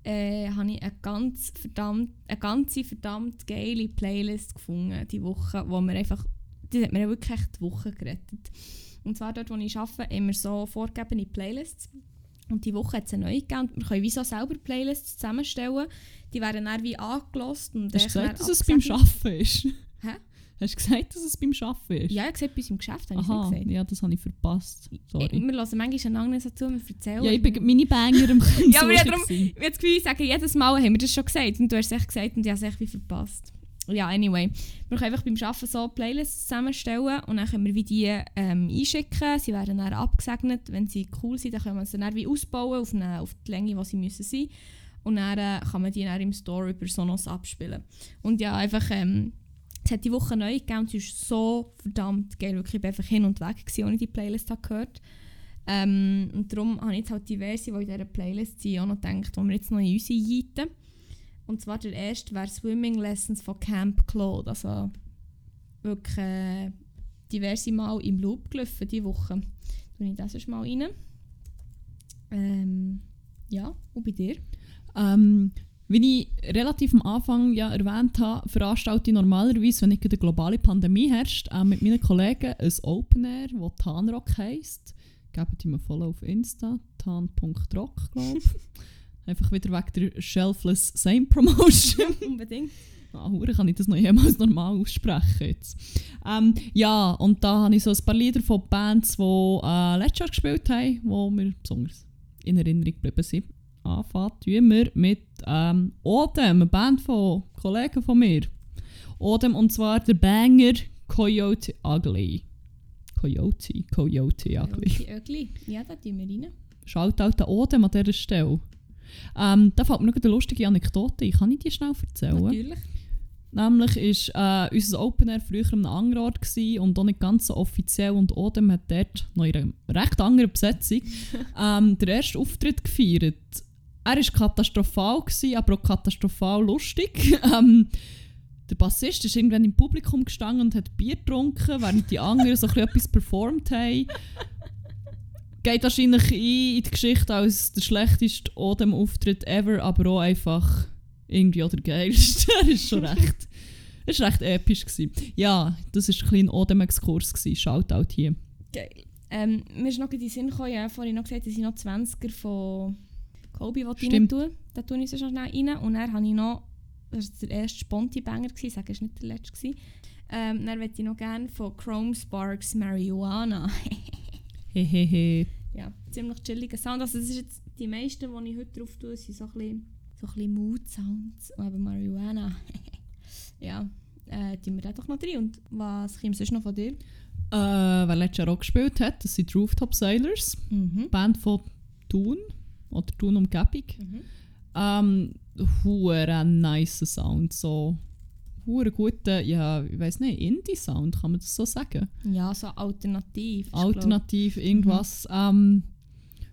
S2: äh, habe ich eine, ganz verdammt, eine ganze verdammt geile Playlist gefunden diese Woche, wo mir einfach, die hat mir wirklich echt die Woche gerettet. Und zwar dort, wo ich arbeite, wir so vorgegebene Playlists. Und die Woche hat es eine neue gegeben. Und Wir können wie so selber Playlists zusammenstellen. Die werden dann wie angelost und
S1: Hast du gesagt, dass es beim. Arbeiten ist?
S2: Hä?
S1: Hast du gesagt, dass es beim Arbeiten ist?
S2: Ja, ich habe gesagt, bei uns im Geschäft habe
S1: Aha,
S2: gesagt.
S1: ja, das habe ich verpasst.
S2: Ich-
S1: Sorry.
S2: Wir hören manchmal einander nicht so zu, wir erzählen.
S1: Ja, ich bin meine Banger im
S2: Ja, aber ja, darum-. Ich habe das Gefühl, ich sage jedes Mal, haben wir das schon gesagt. Und du hast es echt gesagt und ich habe es echt wie verpasst. Ja, anyway. Wir können einfach beim Arbeiten so Playlists zusammenstellen und dann können wir wie die ähm, einschicken. Sie werden dann abgesegnet. Wenn sie cool sind, dann können wir sie dann wie ausbauen auf, eine, auf die Länge, die sie müssen sein Und dann äh, kann man die dann im Store über Sonos abspielen. Und ja, einfach... Ähm, es hat die Woche neu gegeben und es ist so verdammt geil. Wirklich, ich war einfach hin und weg, gewesen, ohne die Playlist habe gehört ähm, Und darum habe ich jetzt halt diverse, die in dieser Playlist sind, auch noch gedacht, die wir jetzt noch in uns einjeiten. Und zwar der erste wäre Swimming Lessons von Camp Claude. Also wirklich äh, diverse Mal im Loop gelaufen diese Woche. Tue ich das erst mal rein. Ähm, ja, und bei dir?
S1: Ähm, wie ich relativ am Anfang ja erwähnt habe, veranstalte ich normalerweise, wenn nicht eine globale Pandemie herrscht, äh, mit meinen Kollegen ein Open Air, das Tanrock heisst. Gebt ihm ein Follow auf Insta, tan.rock, glaube ich. Einfach wieder wegen der Shelfless Same Promotion.
S2: Unbedingt.
S1: Ah, hure kann ich das noch jemals normal aussprechen jetzt. Ähm, ja, und da habe ich so ein paar Lieder von Bands, die äh, letztes Jahr gespielt haben, die mir besonders in Erinnerung geblieben sind. Anfangen tun wir mit ähm, Odem, eine Band von Kollegen von mir. Odem und zwar der Banger Coyote Ugly. Coyote, Coyote Ugly.
S2: Die Ögli. Ja, da tun wir rein.
S1: Shoutout an Odem an dieser Stelle. Ähm, da fällt mir noch eine lustige Anekdote ein. Kann ich die schnell erzählen?
S2: Natürlich.
S1: Nämlich war äh, unser Open Air früher an einem anderen Ort gewesen und auch nicht ganz so offiziell. Und Odem hat dort noch in einer recht anderen Besetzung ähm, den ersten Auftritt gefeiert. Er war katastrophal, gewesen, aber auch katastrophal lustig. ähm, der Bassist ist irgendwann im Publikum gestanden und hat Bier getrunken, während die anderen so ein bisschen etwas performt haben. Geht wahrscheinlich ein in die Geschichte als der schlechteste Odem-Auftritt ever, aber auch einfach irgendwie auch der geilste. er ist schon recht, es war recht episch. Gewesen. Ja, das war ein kleiner Odem-Exkurs. gewesen. Shoutout hier.
S2: Geil. Ähm, mir ist noch in den Sinn gekommen, ja, vorhin noch gesagt, dass ich noch 20er von Kobe rein tue. Da tue ich so schnell rein. Und dann habe ich noch, das war der erste Sponti-Banger, ich sage, es war nicht der letzte. Gewesen. Ähm, dann möchte ich noch gerne von Chrome Sparks Marijuana.
S1: Hehehe.
S2: ja, ziemlich chilliger Sound. Also das ist jetzt die meisten, die ich heute drauf tue, sind so ein bisschen, so ein bisschen Mood-Sounds. Aber Marijuana, ja, äh, tun wir da doch noch drin. Und was kommt sonst noch von dir?
S1: Äh, wer letztes Jahr auch gespielt hat, das sind die Rooftop Sailors.
S2: Mhm.
S1: Band von Thun oder Thun Umgebung.
S2: Mhm.
S1: Ähm, nice Sound, so hure guter, ja, ich weiß nicht, Indie-Sound, kann man das so sagen?
S2: Ja, so alternativ.
S1: Alternativ, irgendwas. Ähm,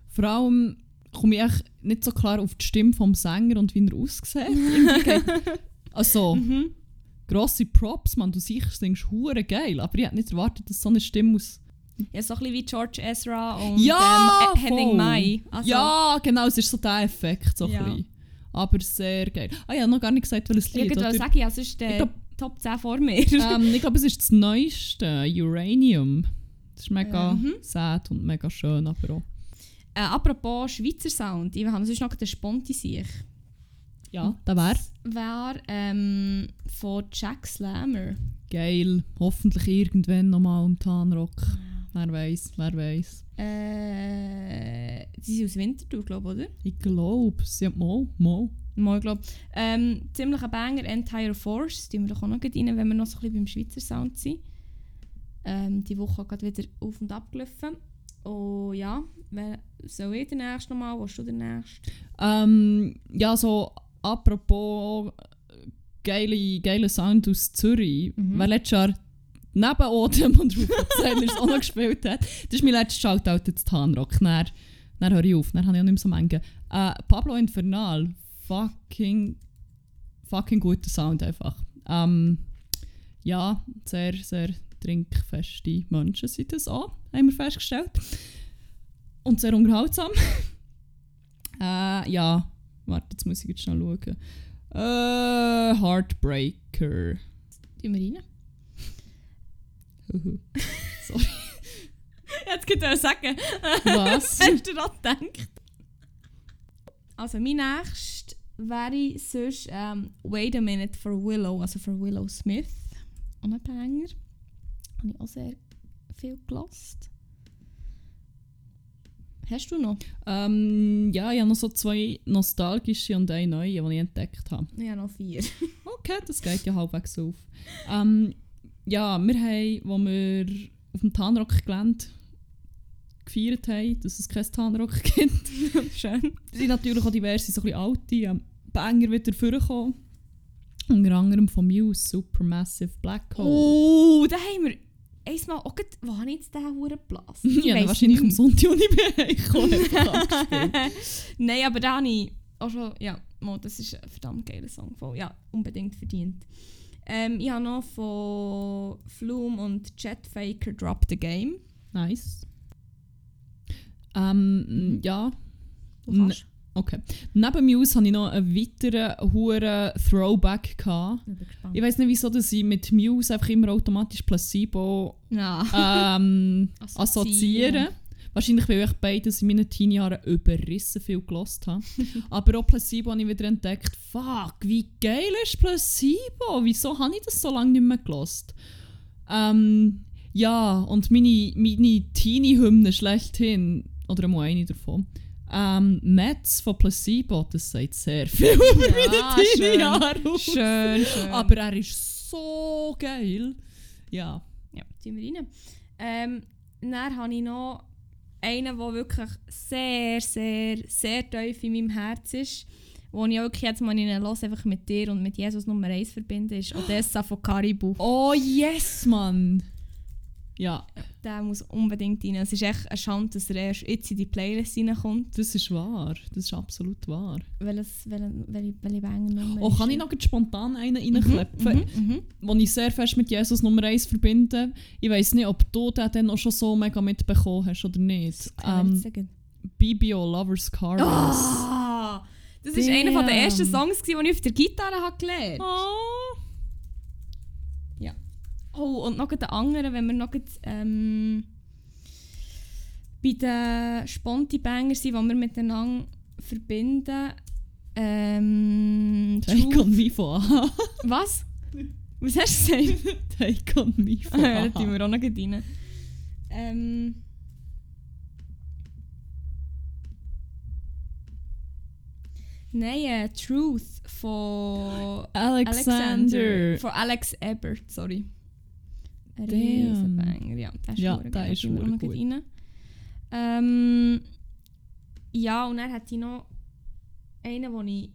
S1: vor allem komme ich echt nicht so klar auf die Stimme vom Sänger und wie er aussieht. Also,
S2: Mhm.
S1: grosse Props, man, du sicher singst hure geil, aber ich hätte nicht erwartet, dass so eine Stimme aus...
S2: Ja, so ein bisschen wie George Ezra und
S1: Ja,
S2: ähm, Henning. Mai. Also,
S1: ja, genau, es ist so der Effekt, so
S2: Ja.
S1: ein bisschen. Aber sehr geil. Ah, ich habe noch gar nicht gesagt, welches
S2: Ich
S1: Lied. oder?
S2: sagen, ja, es ist der
S1: Ich glaub-
S2: Top 10 vor mir.
S1: ähm, ich glaube, es ist das neueste, Uranium. Das ist mega
S2: mhm.
S1: sad und mega schön, aber auch.
S2: Äh, apropos Schweizer Sound, ich habe sonst noch den Sponti sich.
S1: Ja, der wäre
S2: Wäre ähm, von Jack Slammer.
S1: geil. Hoffentlich irgendwann nochmal im Tanrock. Wer weiß, wer weiß.
S2: Äh, sie sind aus Winterthur, glaube ich, oder?
S1: Ich glaube, sie hat mal, mal.
S2: Mal, glaube ähm, Ziemlich ein Banger, Entire Force. Die wir doch auch noch rein, wenn wir noch so ein bisschen beim Schweizer Sound sind. Ähm, die Woche gerade wieder auf und ab gelaufen. Oh ja, wer soll ich den nächsten nochmal? Willst du den nächsten?
S1: Ähm, ja, so apropos geile, geile Sound aus Zürich.
S2: Mhm.
S1: Wer letztes Jahr neben Odem und Rupert Sailors auch noch gespielt hat, das ist mein letztes Shoutout jetzt Tanrock. Dann, dann höre ich auf, dann habe ich auch nicht mehr so Menge. Äh, Pablo Infernal, fucking, fucking guter Sound einfach. Ähm, ja, sehr, sehr trinkfeste Menschen sind das auch, haben wir festgestellt. Und sehr unterhaltsam. äh, ja, warte, jetzt muss ich jetzt schnell schauen. Äh, Heartbreaker.
S2: Tun wir rein.
S1: Sorry.
S2: Jetzt könnte ich sagen.
S1: Was?
S2: Hast du daran gedacht? Also, mein nächstes wäre sonst ähm, Wait a Minute for Willow, also für Willow Smith. Und ein Banger. Habe ich auch sehr viel gelost. Hast du noch?
S1: ähm, ja, ich habe noch so zwei nostalgische und eine neue, die ich entdeckt habe.
S2: Ich habe noch vier.
S1: Okay, das geht ja halbwegs auf. Ähm, ja, wir haben, wo wir auf dem Tanrock-Gelände gefeiert haben, dass es kein Tanrock gibt,
S2: Schön.
S1: sind natürlich auch diverse so ein alte ähm, Banger wieder vorgekommen. Unter anderem von Muse, Supermassive Black Hole.
S2: Oh, da haben wir einmal auch gerade, wo habe ich jetzt diesen Huren geblasen? Ich
S1: ja, wahrscheinlich am Sonntag, als ich bin.
S2: Nein, aber da habe ich auch schon, ja, das ist ein verdammt geiler Song, voll, ja, unbedingt verdient. Ähm, ich habe noch von Flume und Jetfaker Drop the Game.
S1: Nice. Ähm, ja.
S2: Du
S1: N-
S2: kannst.
S1: Okay. Neben Muse hatte ich noch einen weiteren hohen Throwback. Gehabt.
S2: Ich
S1: weiß nicht, wieso dass ich mit Muse einfach immer automatisch Placebo
S2: Ja.
S1: ähm,
S2: Assoziieren.
S1: Wahrscheinlich, weil ich beides in meinen Teenie-Jahren überrissen viel gelost habe. Aber auch Placebo habe ich wieder entdeckt. Fuck, wie geil ist Placebo? Wieso habe ich das so lange nicht mehr gelost? Ähm, ja, und meine, meine Teenie-Hymne schlechthin, oder einmal eine davon, ähm, Metz von Placebo, das sagt sehr viel über meine
S2: Ja,
S1: Teenie-Jahre aus.
S2: Schön, schön.
S1: Aber er ist so geil. Ja.
S2: Ja, ziehen wir rein. Ähm, dann habe ich noch einen, der wirklich sehr, sehr, sehr tief in meinem Herz ist. Wo ich auch jetzt mal in einen Los einfach mit dir und mit Jesus Nummer 1 verbinde, ist Odessa von Caribou.
S1: Oh yes, Mann! Ja,
S2: Der muss unbedingt rein. Es ist echt eine Schande, dass er erst jetzt in die Playlist reinkommt.
S1: das ist wahr. Das ist absolut wahr.
S2: Welches, welche, welche, welche Banger-Nummer
S1: Oh, kann ich noch spontan einen reinklepfen,
S2: Mhm, mhm.
S1: den ich sehr fest mit Jesus Nummer 1 verbinde? Ich weiß nicht, ob du den dann auch schon so mega mitbekommen hast oder nicht.
S2: Ähm,
S1: BBO Lovers Carlos.
S2: Ah, das war einer der ersten Songs, die ich auf der Gitarre gelernt habe.
S1: Oh.
S2: Oh, und noch den anderen, wenn wir noch ähm, bei den Sponti-Bangers sind, die wir miteinander verbinden. Ähm,
S1: Take on me von Aha.
S2: Was? Was hast du gesagt?
S1: Take on me
S2: Ah,
S1: von
S2: ja, da tun
S1: Aha.
S2: wir auch noch rein. Ähm, Nein, äh, Truth von
S1: Alexander.
S2: Von Alex Ebert, sorry. Riesenbanger, ja. Der ist
S1: Ja, der ist verdammt
S2: grad rein. Ähm, ja, und dann hat ich noch einen, den ich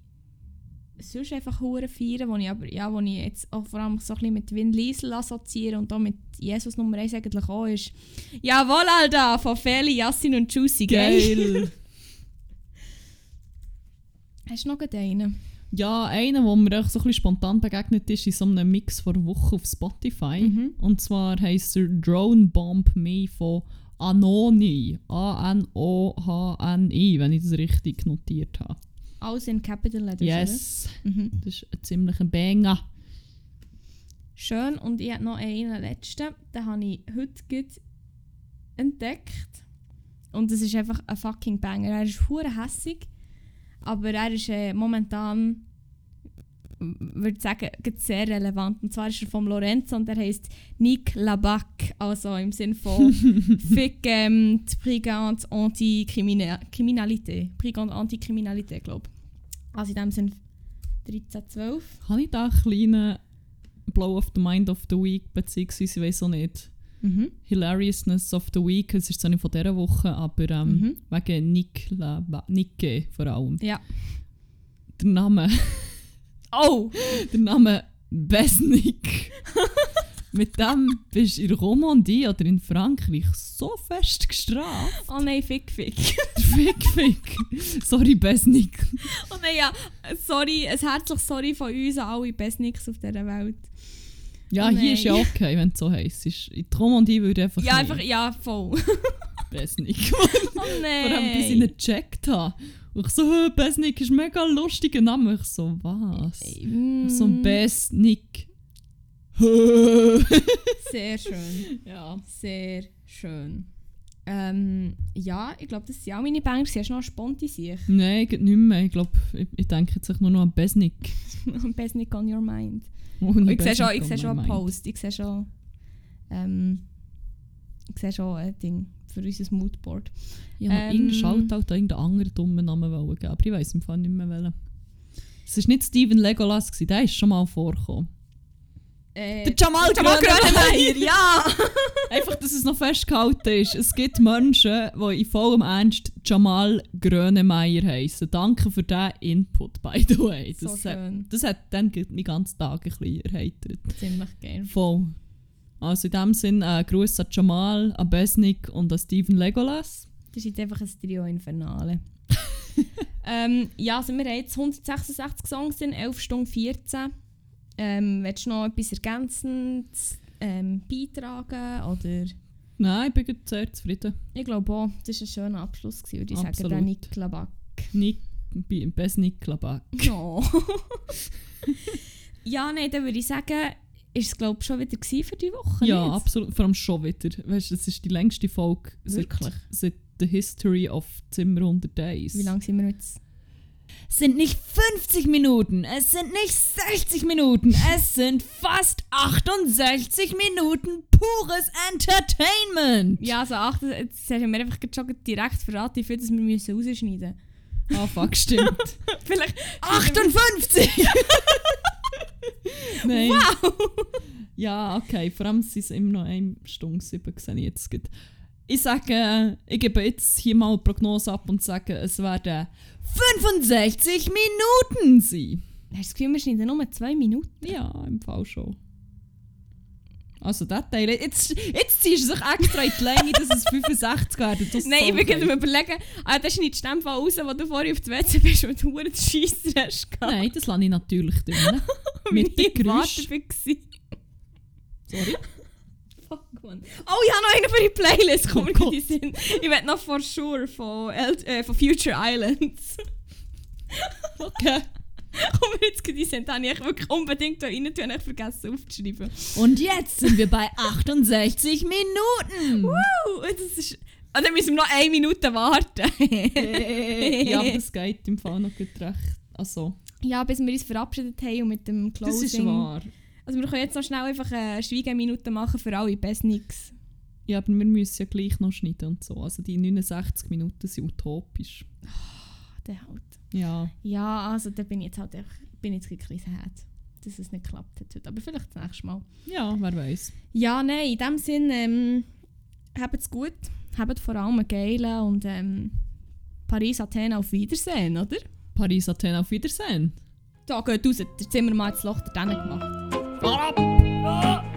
S2: sonst einfach hure feiern, wo ich aber ja, wo ich jetzt auch vor allem so ein bisschen mit Vin Liesel assoziiere und auch mit Jesus Nummer 1 eigentlich auch ist. Jawohl, Alter, von Feli, Yassin und Juicy, gell?
S1: Geil.
S2: Hast du noch einen?
S1: Ja, einer, der mir echt so ein bisschen spontan begegnet ist, in so einem Mix vor Woche auf Spotify.
S2: Mhm.
S1: Und zwar heisst er Drone Bomb Me von Anoni. A-N-O-H-N-I, wenn ich das richtig notiert habe.
S2: Alles in Capital Letters,
S1: Yes?
S2: Mhm.
S1: das ist ein ziemlicher Banger.
S2: Schön, und ich habe noch einen letzten, den habe ich heute entdeckt. Und das ist einfach ein fucking Banger. Er ist hure hässig, aber er ist äh, momentan, würde ich sagen, sehr relevant. Und zwar ist er vom Lorenzo und der heißt Nick Labac, also im Sinn von Fick ähm, die Brigande Anti-Kriminalität. Brigande Anti-Kriminalität, glaube ich. Also in dem Sinn 13, 12.
S1: Kann ich da einen kleinen Blow of the Mind of the Week, beziehungsweise ich weiß auch nicht,
S2: Mhm.
S1: Hilariousness of the Week, es ist zwar nicht von dieser Woche, aber ähm,
S2: Mhm.
S1: wegen Nick, Laba- Nicke vor allem.
S2: Ja.
S1: Der Name,
S2: Oh!
S1: der Name Besnik. Mit dem bist du in Romandie oder in Frankreich so fest gestraft.
S2: Oh nein, Fick, Fick.
S1: Fick, fick. Sorry, Besnik.
S2: Oh nein, ja, sorry, ein herzliches Sorry von uns alle Besnicks auf dieser Welt.
S1: Ja,
S2: Oh
S1: hier ist ja
S2: nein.
S1: okay, wenn es so heisst. Ist- In Romandie würde ich einfach
S2: Ja,
S1: nicht
S2: einfach, ja, voll.
S1: Besnik.
S2: Oh
S1: Vor allem, bis ich
S2: nein.
S1: ihn gecheckt habe. Und ich so, «Hä, Besnik ist ein mega lustiger Name. Ich so, was?
S2: Mm,
S1: So ein Besnik.
S2: Sehr schön.
S1: ja.
S2: Sehr schön. Ähm, ja, ich glaube, das sind auch meine Bangers. Hast du noch Sponti sich?
S1: Nein, geht nicht mehr. Ich glaube, ich, ich denke jetzt nur noch an Besnik.
S2: Besnick on your mind. Ich sehe schon, ich sehe
S1: on
S2: schon einen. Post. Ich sehe schon, ähm, ich sehe schon ein Ding für unser Moodboard.
S1: Noch
S2: Ähm,
S1: irgendeinen Shoutout an irgendeinen anderen dummen Namen wollen geben, aber ich weiß im Fall nicht mehr welchen. Es war nicht Steven Legolas, gewesen, der ist schon mal vorgekommen.
S2: Äh,
S1: Der Jamal
S2: Jamal
S1: Grönemeyer.
S2: Ja!
S1: Einfach, dass es noch festgehalten ist. Es gibt Menschen, die in vollem Ernst Jamal Grönemeyer heißen. Danke für diesen Input, by the way.
S2: So
S1: Das, hat,
S2: schön.
S1: das hat dann meinen ganzen Tag ein bisschen erheitert.
S2: Ziemlich geil.
S1: Voll. Also in dem Sinn, äh, Gruß an Jamal, an Besnik und an Steven Legolas.
S2: Das ist jetzt einfach ein Trio Infernale. ähm, ja, also wir haben jetzt 166 Songs in 11 Stunden 14. Ähm, willst du noch etwas ergänzend ähm, beitragen? Oder?
S1: Nein, ich bin sehr zufrieden.
S2: Ich glaube auch, das war ein schöner Abschluss, gewesen, würde ich sagen.
S1: Absolut.
S2: Der Niklaback.
S1: Nick, best Niklaback.
S2: Oh. ja, nein, dann würde ich sagen, ist es glaube ich schon wieder für die Woche.
S1: Ja,
S2: nicht?
S1: absolut. Vor allem schon wieder. Weißt du, das ist die längste Folge seit,
S2: Wirklich?
S1: seit The History of Zimmer 100 Days.
S2: Wie lange sind wir jetzt?
S1: Sind nicht 50 Minuten, es sind nicht 60 Minuten, es sind fast 68 Minuten pures Entertainment.
S2: Ja, also acht, jetzt haben wir einfach gerade schon direkt verraten, wie viel das wir müssen rausschneiden
S1: Ah, fuck, stimmt.
S2: Vielleicht
S1: 58! Nein.
S2: Wow!
S1: Ja, okay, vor allem sind es immer noch eine Stunde sieben, sehe ich jetzt gerade. Ich sage, ich gebe jetzt hier mal eine Prognose ab und sage, es werden 65 Minuten sein.
S2: Hast du das Gefühl, wir schneiden nur zwei Minuten?
S1: Ja, im Fall schon. Also der Teil, jetzt, jetzt ziehst du sich extra in die Länge, dass es 65 werden. Das
S2: Nein, ich
S1: soll
S2: bin gerade überlegen, ah, das schneidest du in dem Fall raus, wo du vorher auf dem WC bist und du den Scheisser hast gehabt.
S1: Nein, das lasse ich natürlich drin. Mit
S2: gewartet war.
S1: Sorry.
S2: Fuck, Mann. Oh, ich habe noch einen für die Playlist, komm
S1: Oh
S2: die Sinn. Ich werde noch For Sure von, El äh, von Future Islands.
S1: Okay.
S2: komm jetzt die Sinn, da habe ich wirklich unbedingt da rein tun und ich vergessen aufzuschreiben.
S1: Und jetzt sind wir bei 68 Minuten.
S2: Uh, das ist... Ah, dann müssen wir noch eine Minute warten.
S1: ja, aber das geht im Fall noch gut recht. Also,
S2: ja, bis wir uns verabschiedet haben und mit dem Closing.
S1: das ist wahr.
S2: Also wir können jetzt noch schnell einfach eine Schweigeminute machen für alle, best nix.
S1: Ja, aber wir müssen ja gleich noch schneiden und so. Also die 69 Minuten sind utopisch.
S2: Der halt.
S1: Ja,
S2: Ja, also da bin ich jetzt halt einfach, bin jetzt ein bisschen sad, dass es nicht geklappt hat heute. Aber vielleicht das nächste Mal.
S1: ja, wer weiß.
S2: Ja, nein, in dem Sinn, ähm, habt es gut. Habt vor allem einen geilen und ähm, Paris, Athen auf Wiedersehen, oder?
S1: Paris, Athen, auf Wiedersehen.
S2: Da geht raus, der Zimmermann hat das Loch da gemacht.
S1: Fahr ab!